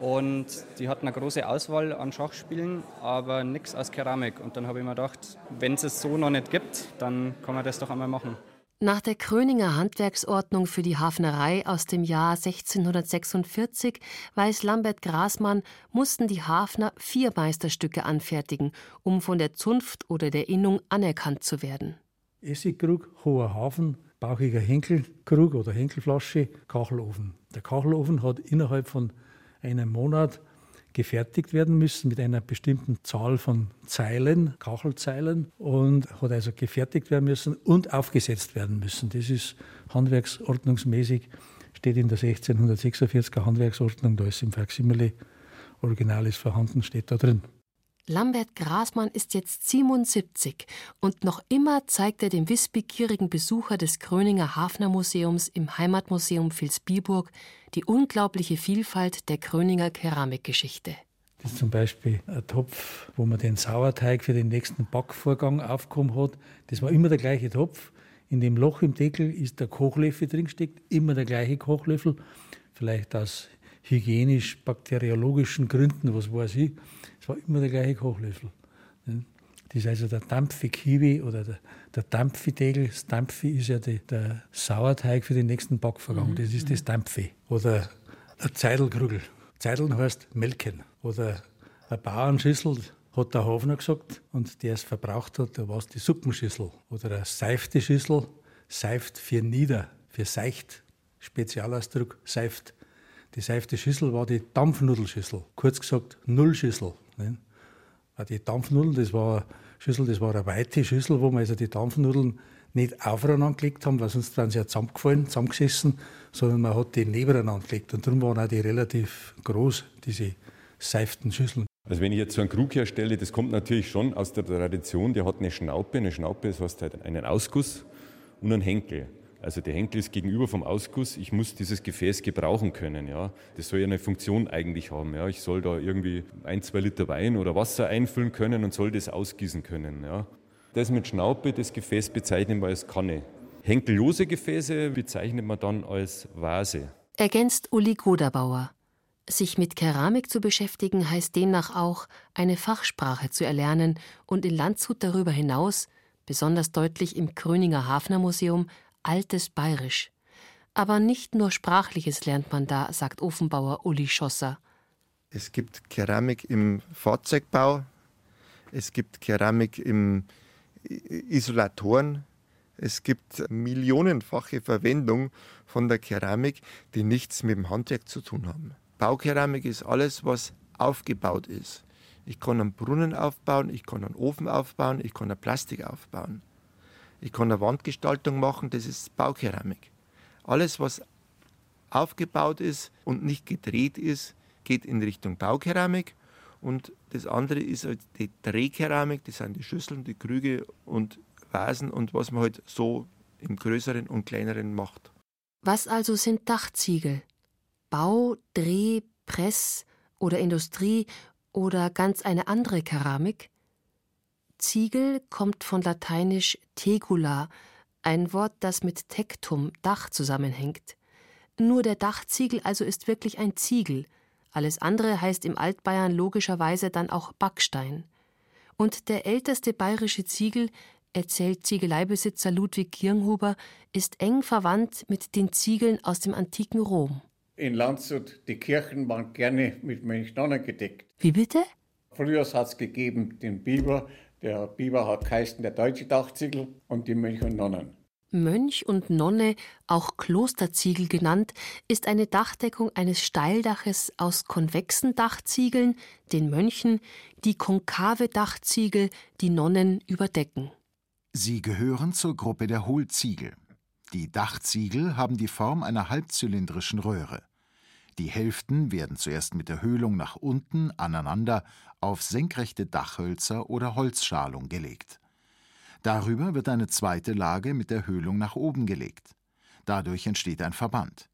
und die hatten eine große Auswahl an Schachspielen, aber nichts aus Keramik. Und dann habe ich mir gedacht, wenn es es so noch nicht gibt, dann kann man das doch einmal machen. Nach der Kröninger Handwerksordnung für die Hafnerei aus dem Jahr 1646 weiß Lambert Grasmann, mussten die Hafner vier Meisterstücke anfertigen, um von der Zunft oder der Innung anerkannt zu werden. Essigkrug, hoher Hafen, bauchiger Henkelkrug oder Henkelflasche, Kachelofen. Der Kachelofen hat innerhalb von einem Monat gefertigt werden müssen mit einer bestimmten Zahl von Zeilen, Kachelzeilen und hat also gefertigt werden müssen und aufgesetzt werden müssen. Das ist handwerksordnungsmäßig, steht in der 1646er Handwerksordnung, da ist im Faksimile Original ist vorhanden, steht da drin. Lambert Grasmann ist jetzt 77 und noch immer zeigt er dem wissbegierigen Besucher des Gröninger Hafnermuseums im Heimatmuseum Vilsbiburg die unglaubliche Vielfalt der Gröninger Keramikgeschichte. Das ist zum Beispiel ein Topf, wo man den Sauerteig für den nächsten Backvorgang aufgekommen hat. Das war immer der gleiche Topf. In dem Loch im Deckel ist der Kochlöffel drin steckt, immer der gleiche Kochlöffel. Vielleicht aus hygienisch-bakteriologischen Gründen, was weiß ich. Es war immer der gleiche Kochlöffel. Das ist also der Dampfi-Kiwi oder der, der Dampfi-Tegel. Das Dampfi ist ja die, der Sauerteig für den nächsten Backvorgang. Mhm. Das ist das Dampfi. Oder ein Zeidelkrügel. Zeideln heißt melken. Oder eine Bauernschüssel, hat der Hofner gesagt, und der es verbraucht hat, da war es die Suppenschüssel. Oder eine seifte Schüssel, seift für nieder, für seicht. Spezialausdruck, seift. Die seifte Schüssel war die Dampfnudelschüssel. Kurz gesagt, Nullschüssel. Ne? Die Dampfnudeln, das war eine Schüssel, das war eine weite Schüssel, wo wir also die Dampfnudeln nicht aufeinander gelegt haben, weil sonst wären sie ja zusammengefallen, zusammengesessen, sondern man hat die nebeneinander gelegt. Und darum waren auch die relativ groß, diese seiften Schüsseln. Also wenn ich jetzt so einen Krug herstelle, das kommt natürlich schon aus der Tradition, der hat eine Schnaupe. Eine Schnaupe, das heißt halt einen Ausguss und einen Henkel. Also der Henkel ist gegenüber vom Ausguss. Ich muss dieses Gefäß gebrauchen können. Ja. Das soll ja eine Funktion eigentlich haben. Ja. Ich soll da irgendwie ein, zwei Liter Wein oder Wasser einfüllen können und soll das ausgießen können. Ja. Das mit Schnaupe, das Gefäß bezeichnen wir als Kanne. Henkellose Gefäße bezeichnet man dann als Vase. Ergänzt Uli Godabauer. Sich mit Keramik zu beschäftigen heißt demnach auch, eine Fachsprache zu erlernen und in Landshut darüber hinaus, besonders deutlich im Kröninger Hafner Museum, altes Bayerisch. Aber nicht nur Sprachliches lernt man da, sagt Ofenbauer Uli Schosser. Es gibt Keramik im Fahrzeugbau, es gibt Keramik im Isolatoren, es gibt millionenfache Verwendung von der Keramik, die nichts mit dem Handwerk zu tun haben. Baukeramik ist alles, was aufgebaut ist. Ich kann einen Brunnen aufbauen, ich kann einen Ofen aufbauen, ich kann eine Plastik aufbauen. Ich kann eine Wandgestaltung machen, das ist Baukeramik. Alles, was aufgebaut ist und nicht gedreht ist, geht in Richtung Baukeramik. Und das andere ist halt die Drehkeramik, das sind die Schüsseln, die Krüge und Vasen und was man halt so im Größeren und Kleineren macht. Was also sind Dachziegel? Bau, Dreh, Press oder Industrie oder ganz eine andere Keramik? Ziegel kommt von lateinisch tegula, ein Wort, das mit Tektum, Dach zusammenhängt. Nur der Dachziegel also ist wirklich ein Ziegel. Alles andere heißt im Altbayern logischerweise dann auch Backstein. Und der älteste bayerische Ziegel, erzählt Ziegeleibesitzer Ludwig Kirnhuber, ist eng verwandt mit den Ziegeln aus dem antiken Rom. In Landshut, die Kirchen waren gerne mit Mönchnonnen gedeckt. Wie bitte? Früher hat es gegeben den Biber, der Biber hat geheißen der deutsche Dachziegel und die Mönch und Nonnen. Mönch und Nonne, auch Klosterziegel genannt, ist eine Dachdeckung eines Steildaches aus konvexen Dachziegeln, den Mönchen, die konkave Dachziegel, die Nonnen überdecken. Sie gehören zur Gruppe der Hohlziegel. Die Dachziegel haben die Form einer halbzylindrischen Röhre. Die Hälften werden zuerst mit der Höhlung nach unten aneinander auf senkrechte Dachhölzer oder Holzschalung gelegt. Darüber wird eine zweite Lage mit der Höhlung nach oben gelegt. Dadurch entsteht ein Verband.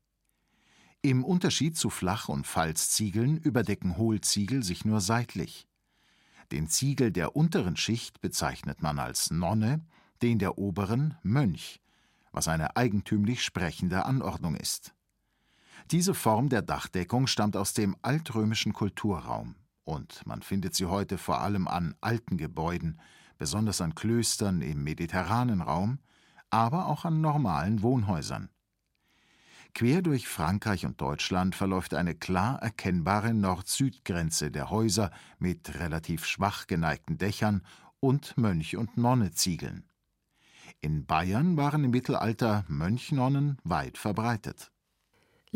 Im Unterschied zu Flach- und Falzziegeln überdecken Hohlziegel sich nur seitlich. Den Ziegel der unteren Schicht bezeichnet man als Nonne, den der oberen Mönch, was eine eigentümlich sprechende Anordnung ist. Diese Form der Dachdeckung stammt aus dem altrömischen Kulturraum und man findet sie heute vor allem an alten Gebäuden, besonders an Klöstern im mediterranen Raum, aber auch an normalen Wohnhäusern. Quer durch Frankreich und Deutschland verläuft eine klar erkennbare Nord-Süd-Grenze der Häuser mit relativ schwach geneigten Dächern und Mönch- und Nonneziegeln. In Bayern waren im Mittelalter Mönchnonnen weit verbreitet.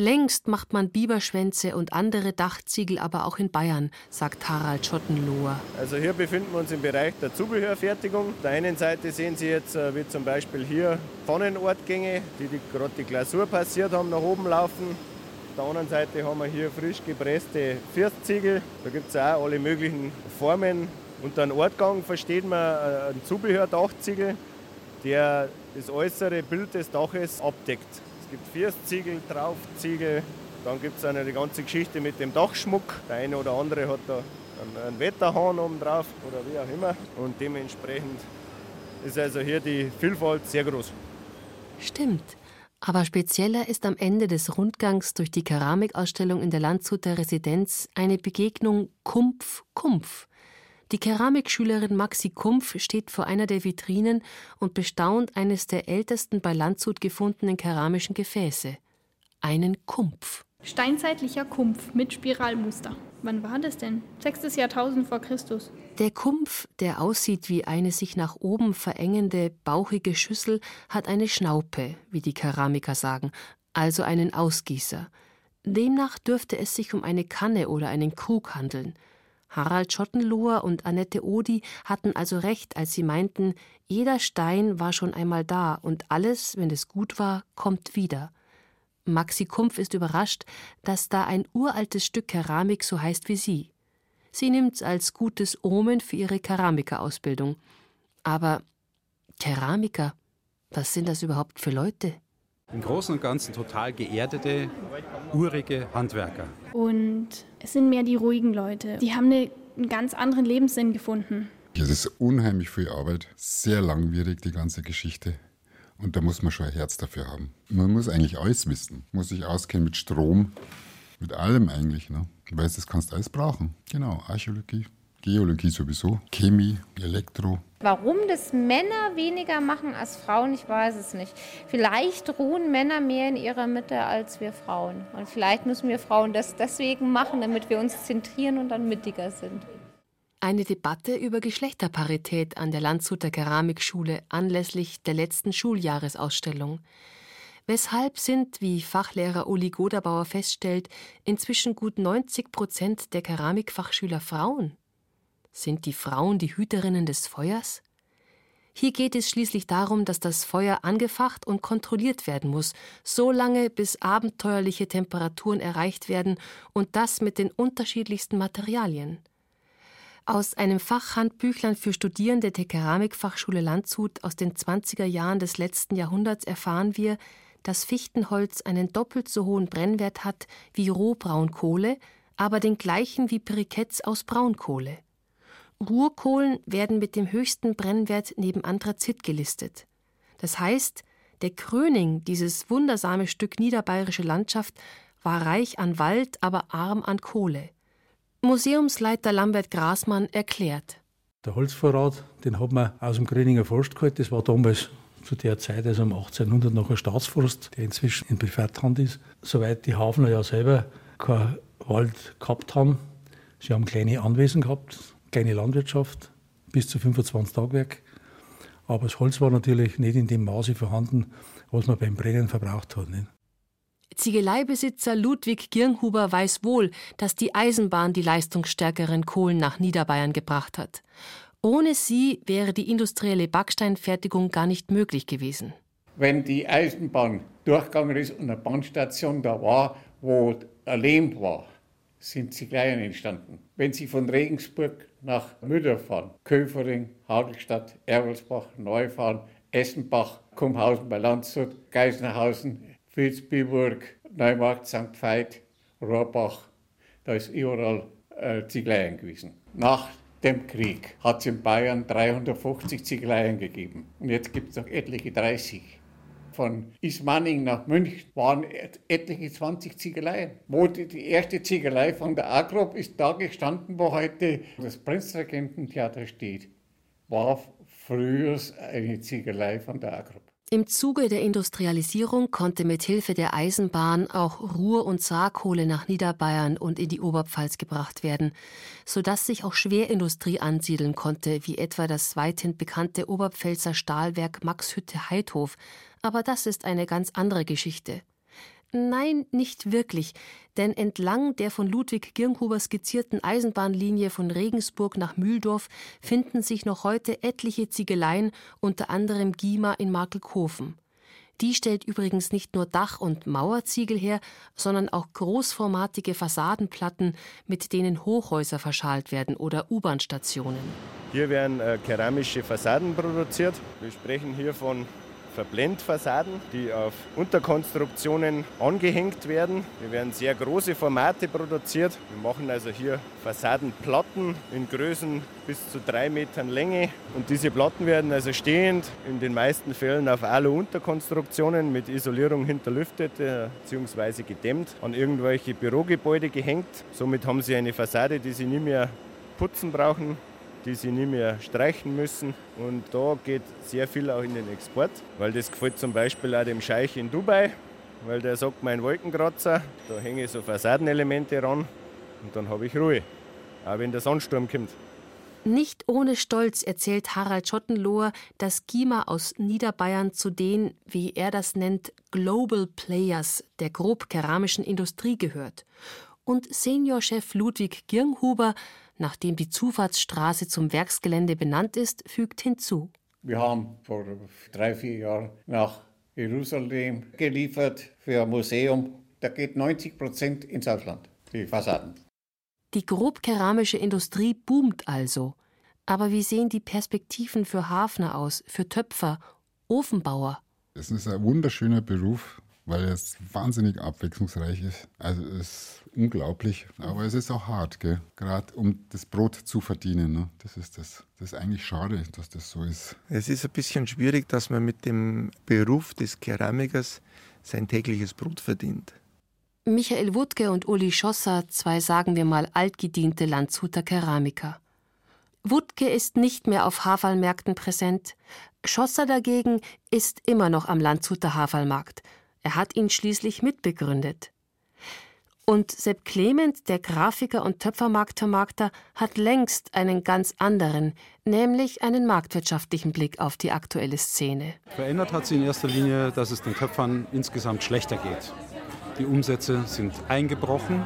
Längst macht man Biberschwänze und andere Dachziegel aber auch in Bayern, sagt Harald Schottenloher. Also hier befinden wir uns im Bereich der Zubehörfertigung. Auf der einen Seite sehen Sie jetzt, äh, wie zum Beispiel hier Pfannenortgänge, die, die gerade die Glasur passiert haben, nach oben laufen. Auf der anderen Seite haben wir hier frisch gepresste Firstziegel. Da gibt es auch alle möglichen Formen. Unter einem Ortgang versteht man äh, einen Zubehördachziegel, der das äußere Bild des Daches abdeckt. Es gibt Firstziegel, Traufziegel, dann gibt es eine ganze Geschichte mit dem Dachschmuck. Der eine oder andere hat da einen Wetterhahn oben drauf oder wie auch immer. Und dementsprechend ist also hier die Vielfalt sehr groß. Stimmt. Aber spezieller ist am Ende des Rundgangs durch die Keramikausstellung in der Landshuter Residenz eine Begegnung Kumpf-Kumpf. Die Keramikschülerin Maxi Kumpf steht vor einer der Vitrinen und bestaunt eines der ältesten bei Landshut gefundenen keramischen Gefäße. Einen Kumpf. Steinzeitlicher Kumpf mit Spiralmuster. Wann war das denn? Sechstes Jahrtausend vor Christus. Der Kumpf, der aussieht wie eine sich nach oben verengende, bauchige Schüssel, hat eine Schnaupe, wie die Keramiker sagen, also einen Ausgießer. Demnach dürfte es sich um eine Kanne oder einen Krug handeln. Harald Schottenloher und Annette Odi hatten also recht, als sie meinten, jeder Stein war schon einmal da und alles, wenn es gut war, kommt wieder. Maxi Kumpf ist überrascht, dass da ein uraltes Stück Keramik so heißt wie sie. Sie nimmt's als gutes Omen für ihre Keramikerausbildung. Aber Keramiker, was sind das überhaupt für Leute? Im Großen und Ganzen total geerdete, urige Handwerker. Und es sind mehr die ruhigen Leute. Die haben eine, einen ganz anderen Lebenssinn gefunden. Ja, das ist unheimlich viel Arbeit, sehr langwierig, die ganze Geschichte. Und da muss man schon ein Herz dafür haben. Man muss eigentlich alles wissen. Muss sich auskennen mit Strom, mit allem eigentlich. Ne? Weil das kannst du alles brauchen. Genau, Archäologie, Geologie sowieso, Chemie, Elektro. Warum das Männer weniger machen als Frauen, ich weiß es nicht. Vielleicht ruhen Männer mehr in ihrer Mitte als wir Frauen. Und vielleicht müssen wir Frauen das deswegen machen, damit wir uns zentrieren und dann mittiger sind. Eine Debatte über Geschlechterparität an der Landshuter Keramikschule anlässlich der letzten Schuljahresausstellung. Weshalb sind, wie Fachlehrer Uli Goderbauer feststellt, inzwischen gut 90 Prozent der Keramikfachschüler Frauen? Sind die Frauen die Hüterinnen des Feuers? Hier geht es schließlich darum, dass das Feuer angefacht und kontrolliert werden muss, so lange bis abenteuerliche Temperaturen erreicht werden und das mit den unterschiedlichsten Materialien. Aus einem Fachhandbüchlein für Studierende der Keramikfachschule Landshut aus den 20er Jahren des letzten Jahrhunderts erfahren wir, dass Fichtenholz einen doppelt so hohen Brennwert hat wie Rohbraunkohle, aber den gleichen wie Briketts aus Braunkohle. Ruhrkohlen werden mit dem höchsten Brennwert neben Anthrazit gelistet. Das heißt, der Kröning, dieses wundersame Stück niederbayerische Landschaft, war reich an Wald, aber arm an Kohle. Museumsleiter Lambert Grasmann erklärt. Der Holzvorrat, den hat man aus dem Gröninger Forst geholt. Das war damals zu der Zeit, also um 1800, noch ein Staatsforst, der inzwischen in Privathand ist. Soweit die Hafner ja selber keinen Wald gehabt haben. Sie haben kleine Anwesen gehabt, kleine Landwirtschaft, bis zu 25 Tagwerk. Aber das Holz war natürlich nicht in dem Maße vorhanden, was man beim Brennen verbraucht hat. Nicht? Ziegeleibesitzer Ludwig Girnhuber weiß wohl, dass die Eisenbahn die leistungsstärkeren Kohlen nach Niederbayern gebracht hat. Ohne sie wäre die industrielle Backsteinfertigung gar nicht möglich gewesen. Wenn die Eisenbahn durchgegangen ist und eine Bahnstation da war, wo erlehmt war, sind Ziegleien entstanden. Wenn Sie von Regensburg nach Mütter fahren, Köfering, Hagelstadt, Erwelsbach, Neufahren, Essenbach, Kumhausen bei Landshut, Geisenhausen, Vilsbiburg, Neumarkt, St. Veit, Rohrbach, da ist überall äh, Ziegleien gewesen. Nach dem Krieg hat es in Bayern 350 Ziegleien gegeben und jetzt gibt es noch etliche 30 von Ismaning nach München waren etliche 20 Ziegeleien. Wo die, erste Ziegelei von der Agrop ist da gestanden, wo heute das Prinzregententheater steht, war früher eine Ziegelei von der Agrop. Im Zuge der Industrialisierung konnte mit Hilfe der Eisenbahn auch Ruhr- und Saarkohle nach Niederbayern und in die Oberpfalz gebracht werden, sodass sich auch Schwerindustrie ansiedeln konnte, wie etwa das weithin bekannte Oberpfälzer Stahlwerk Maxhütte-Heidhof, aber das ist eine ganz andere Geschichte. Nein, nicht wirklich, denn entlang der von Ludwig Girnhuber skizzierten Eisenbahnlinie von Regensburg nach Mühldorf finden sich noch heute etliche Ziegeleien, unter anderem Gima in Markelkofen. Die stellt übrigens nicht nur Dach- und Mauerziegel her, sondern auch großformatige Fassadenplatten, mit denen Hochhäuser verschalt werden oder U-Bahn-Stationen. Hier werden äh, keramische Fassaden produziert. Wir sprechen hier von Verblendfassaden, die auf Unterkonstruktionen angehängt werden. Wir werden sehr große Formate produziert. Wir machen also hier Fassadenplatten in Größen bis zu drei Metern Länge. Und diese Platten werden also stehend, in den meisten Fällen auf Alu-Unterkonstruktionen mit Isolierung hinterlüftet äh, bzw. gedämmt, an irgendwelche Bürogebäude gehängt. Somit haben sie eine Fassade, die sie nie mehr putzen brauchen die sie nie mehr streichen müssen. Und da geht sehr viel auch in den Export, weil das gefällt zum Beispiel auch dem Scheich in Dubai, weil der sagt, mein Wolkenkratzer, da hänge so Fassadenelemente ran und dann habe ich Ruhe, auch wenn der Sandsturm kommt. Nicht ohne Stolz erzählt Harald Schottenloher, dass Gima aus Niederbayern zu den, wie er das nennt, Global Players der grob keramischen Industrie gehört. Und Seniorchef Ludwig Girnhuber nachdem die Zufahrtsstraße zum Werksgelände benannt ist, fügt hinzu. Wir haben vor drei, vier Jahren nach Jerusalem geliefert für ein Museum. Da geht 90 Prozent ins Ausland, die Fassaden. Die grobkeramische Industrie boomt also. Aber wie sehen die Perspektiven für Hafner aus, für Töpfer, Ofenbauer? Es ist ein wunderschöner Beruf, weil es wahnsinnig abwechslungsreich ist. Also es ist unglaublich, aber es ist auch hart, gerade um das Brot zu verdienen. Ne? Das ist das. Das ist eigentlich schade, dass das so ist. Es ist ein bisschen schwierig, dass man mit dem Beruf des Keramikers sein tägliches Brot verdient. Michael Wutke und Uli Schosser, zwei sagen wir mal altgediente Landshuter Keramiker. Wutke ist nicht mehr auf Haferlmärkten präsent. Schosser dagegen ist immer noch am Landshuter Haferlmarkt. Er hat ihn schließlich mitbegründet. Und Sepp Clement, der Grafiker und Töpfermarktvermarkter, hat längst einen ganz anderen, nämlich einen marktwirtschaftlichen Blick auf die aktuelle Szene. Verändert hat sie in erster Linie, dass es den Töpfern insgesamt schlechter geht. Die Umsätze sind eingebrochen.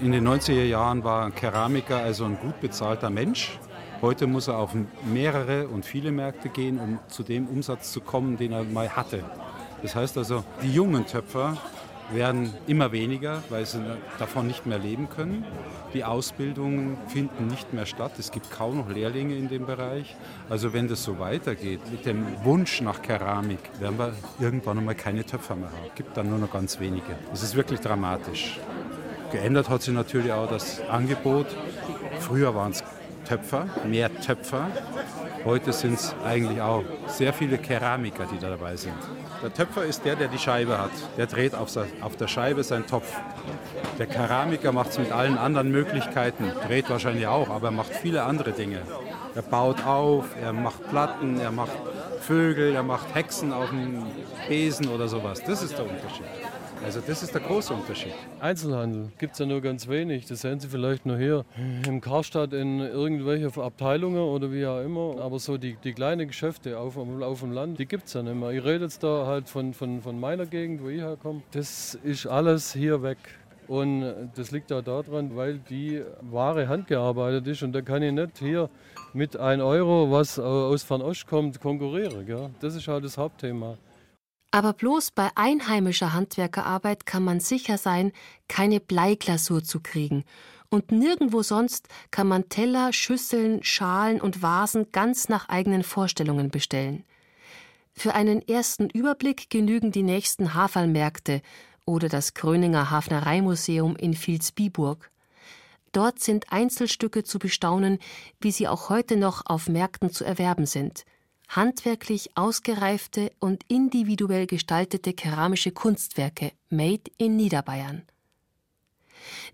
In den 90er Jahren war ein Keramiker also ein gut bezahlter Mensch. Heute muss er auf mehrere und viele Märkte gehen, um zu dem Umsatz zu kommen, den er mal hatte. Das heißt also, die jungen Töpfer werden immer weniger, weil sie davon nicht mehr leben können. Die Ausbildungen finden nicht mehr statt. Es gibt kaum noch Lehrlinge in dem Bereich. Also wenn das so weitergeht mit dem Wunsch nach Keramik, werden wir irgendwann einmal keine Töpfer mehr haben. Es gibt dann nur noch ganz wenige. Das ist wirklich dramatisch. Geändert hat sich natürlich auch das Angebot. Früher waren es Töpfer, mehr Töpfer. Heute sind es eigentlich auch sehr viele Keramiker, die da dabei sind. Der Töpfer ist der, der die Scheibe hat. Der dreht auf, der Scheibe seinen Topf. Der Keramiker macht es mit allen anderen Möglichkeiten, dreht wahrscheinlich auch, aber er macht viele andere Dinge. Er baut auf, er macht Platten, er macht Vögel, er macht Hexen auf dem Besen oder sowas. Das ist der Unterschied. Also das ist der große Unterschied. Einzelhandel gibt es ja nur ganz wenig. Das sehen Sie vielleicht nur hier im Karstadt in irgendwelche Abteilungen oder wie auch immer. Aber so die, die kleinen Geschäfte auf, auf dem Land, die gibt es ja nicht mehr. Ich rede jetzt da halt von, von, von meiner Gegend, wo ich herkomme. Das ist alles hier weg. Und das liegt auch daran, weil die Ware handgearbeitet ist. Und da kann ich nicht hier mit 1 Euro, was aus Fernost kommt, konkurrieren. Gell? Das ist halt das Hauptthema. Aber bloß bei einheimischer Handwerkerarbeit kann man sicher sein, keine Bleiglasur zu kriegen. Und nirgendwo sonst kann man Teller, Schüsseln, Schalen und Vasen ganz nach eigenen Vorstellungen bestellen. Für einen ersten Überblick genügen die nächsten Haferlmärkte oder das Gröninger Hafnereimuseum in Vilsbiburg. Dort sind Einzelstücke zu bestaunen, wie sie auch heute noch auf Märkten zu erwerben sind handwerklich ausgereifte und individuell gestaltete keramische Kunstwerke made in Niederbayern.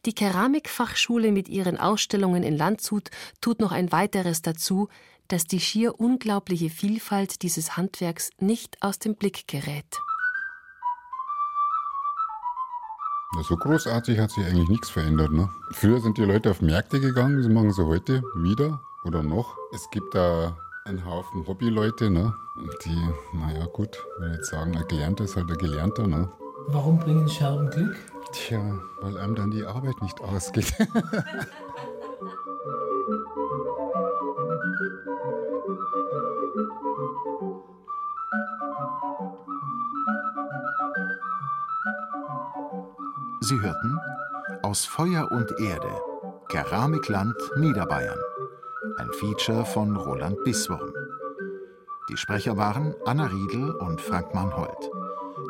Die Keramikfachschule mit ihren Ausstellungen in Landshut tut noch ein weiteres dazu, dass die schier unglaubliche Vielfalt dieses Handwerks nicht aus dem Blick gerät. so großartig hat sich eigentlich nichts verändert. Ne? Früher sind die Leute auf Märkte gegangen, das machen sie heute wieder oder noch. Es gibt da ein Haufen Hobbyleute, ne? Die, naja, gut, wenn ich jetzt sagen, ein Gelernter ist halt ein Gelernter, ne? Warum bringen Scherben Glück? Tja, weil einem dann die Arbeit nicht ausgeht. Sie hörten Aus Feuer und Erde, Keramikland Niederbayern ein Feature von Roland Biswurm. Die Sprecher waren Anna Riedel und Frank Mannhold.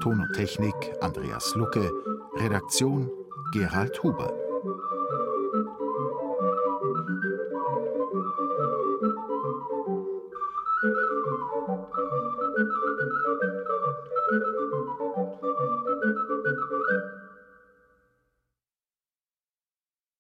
Ton und Technik Andreas Lucke, Redaktion Gerald Huber.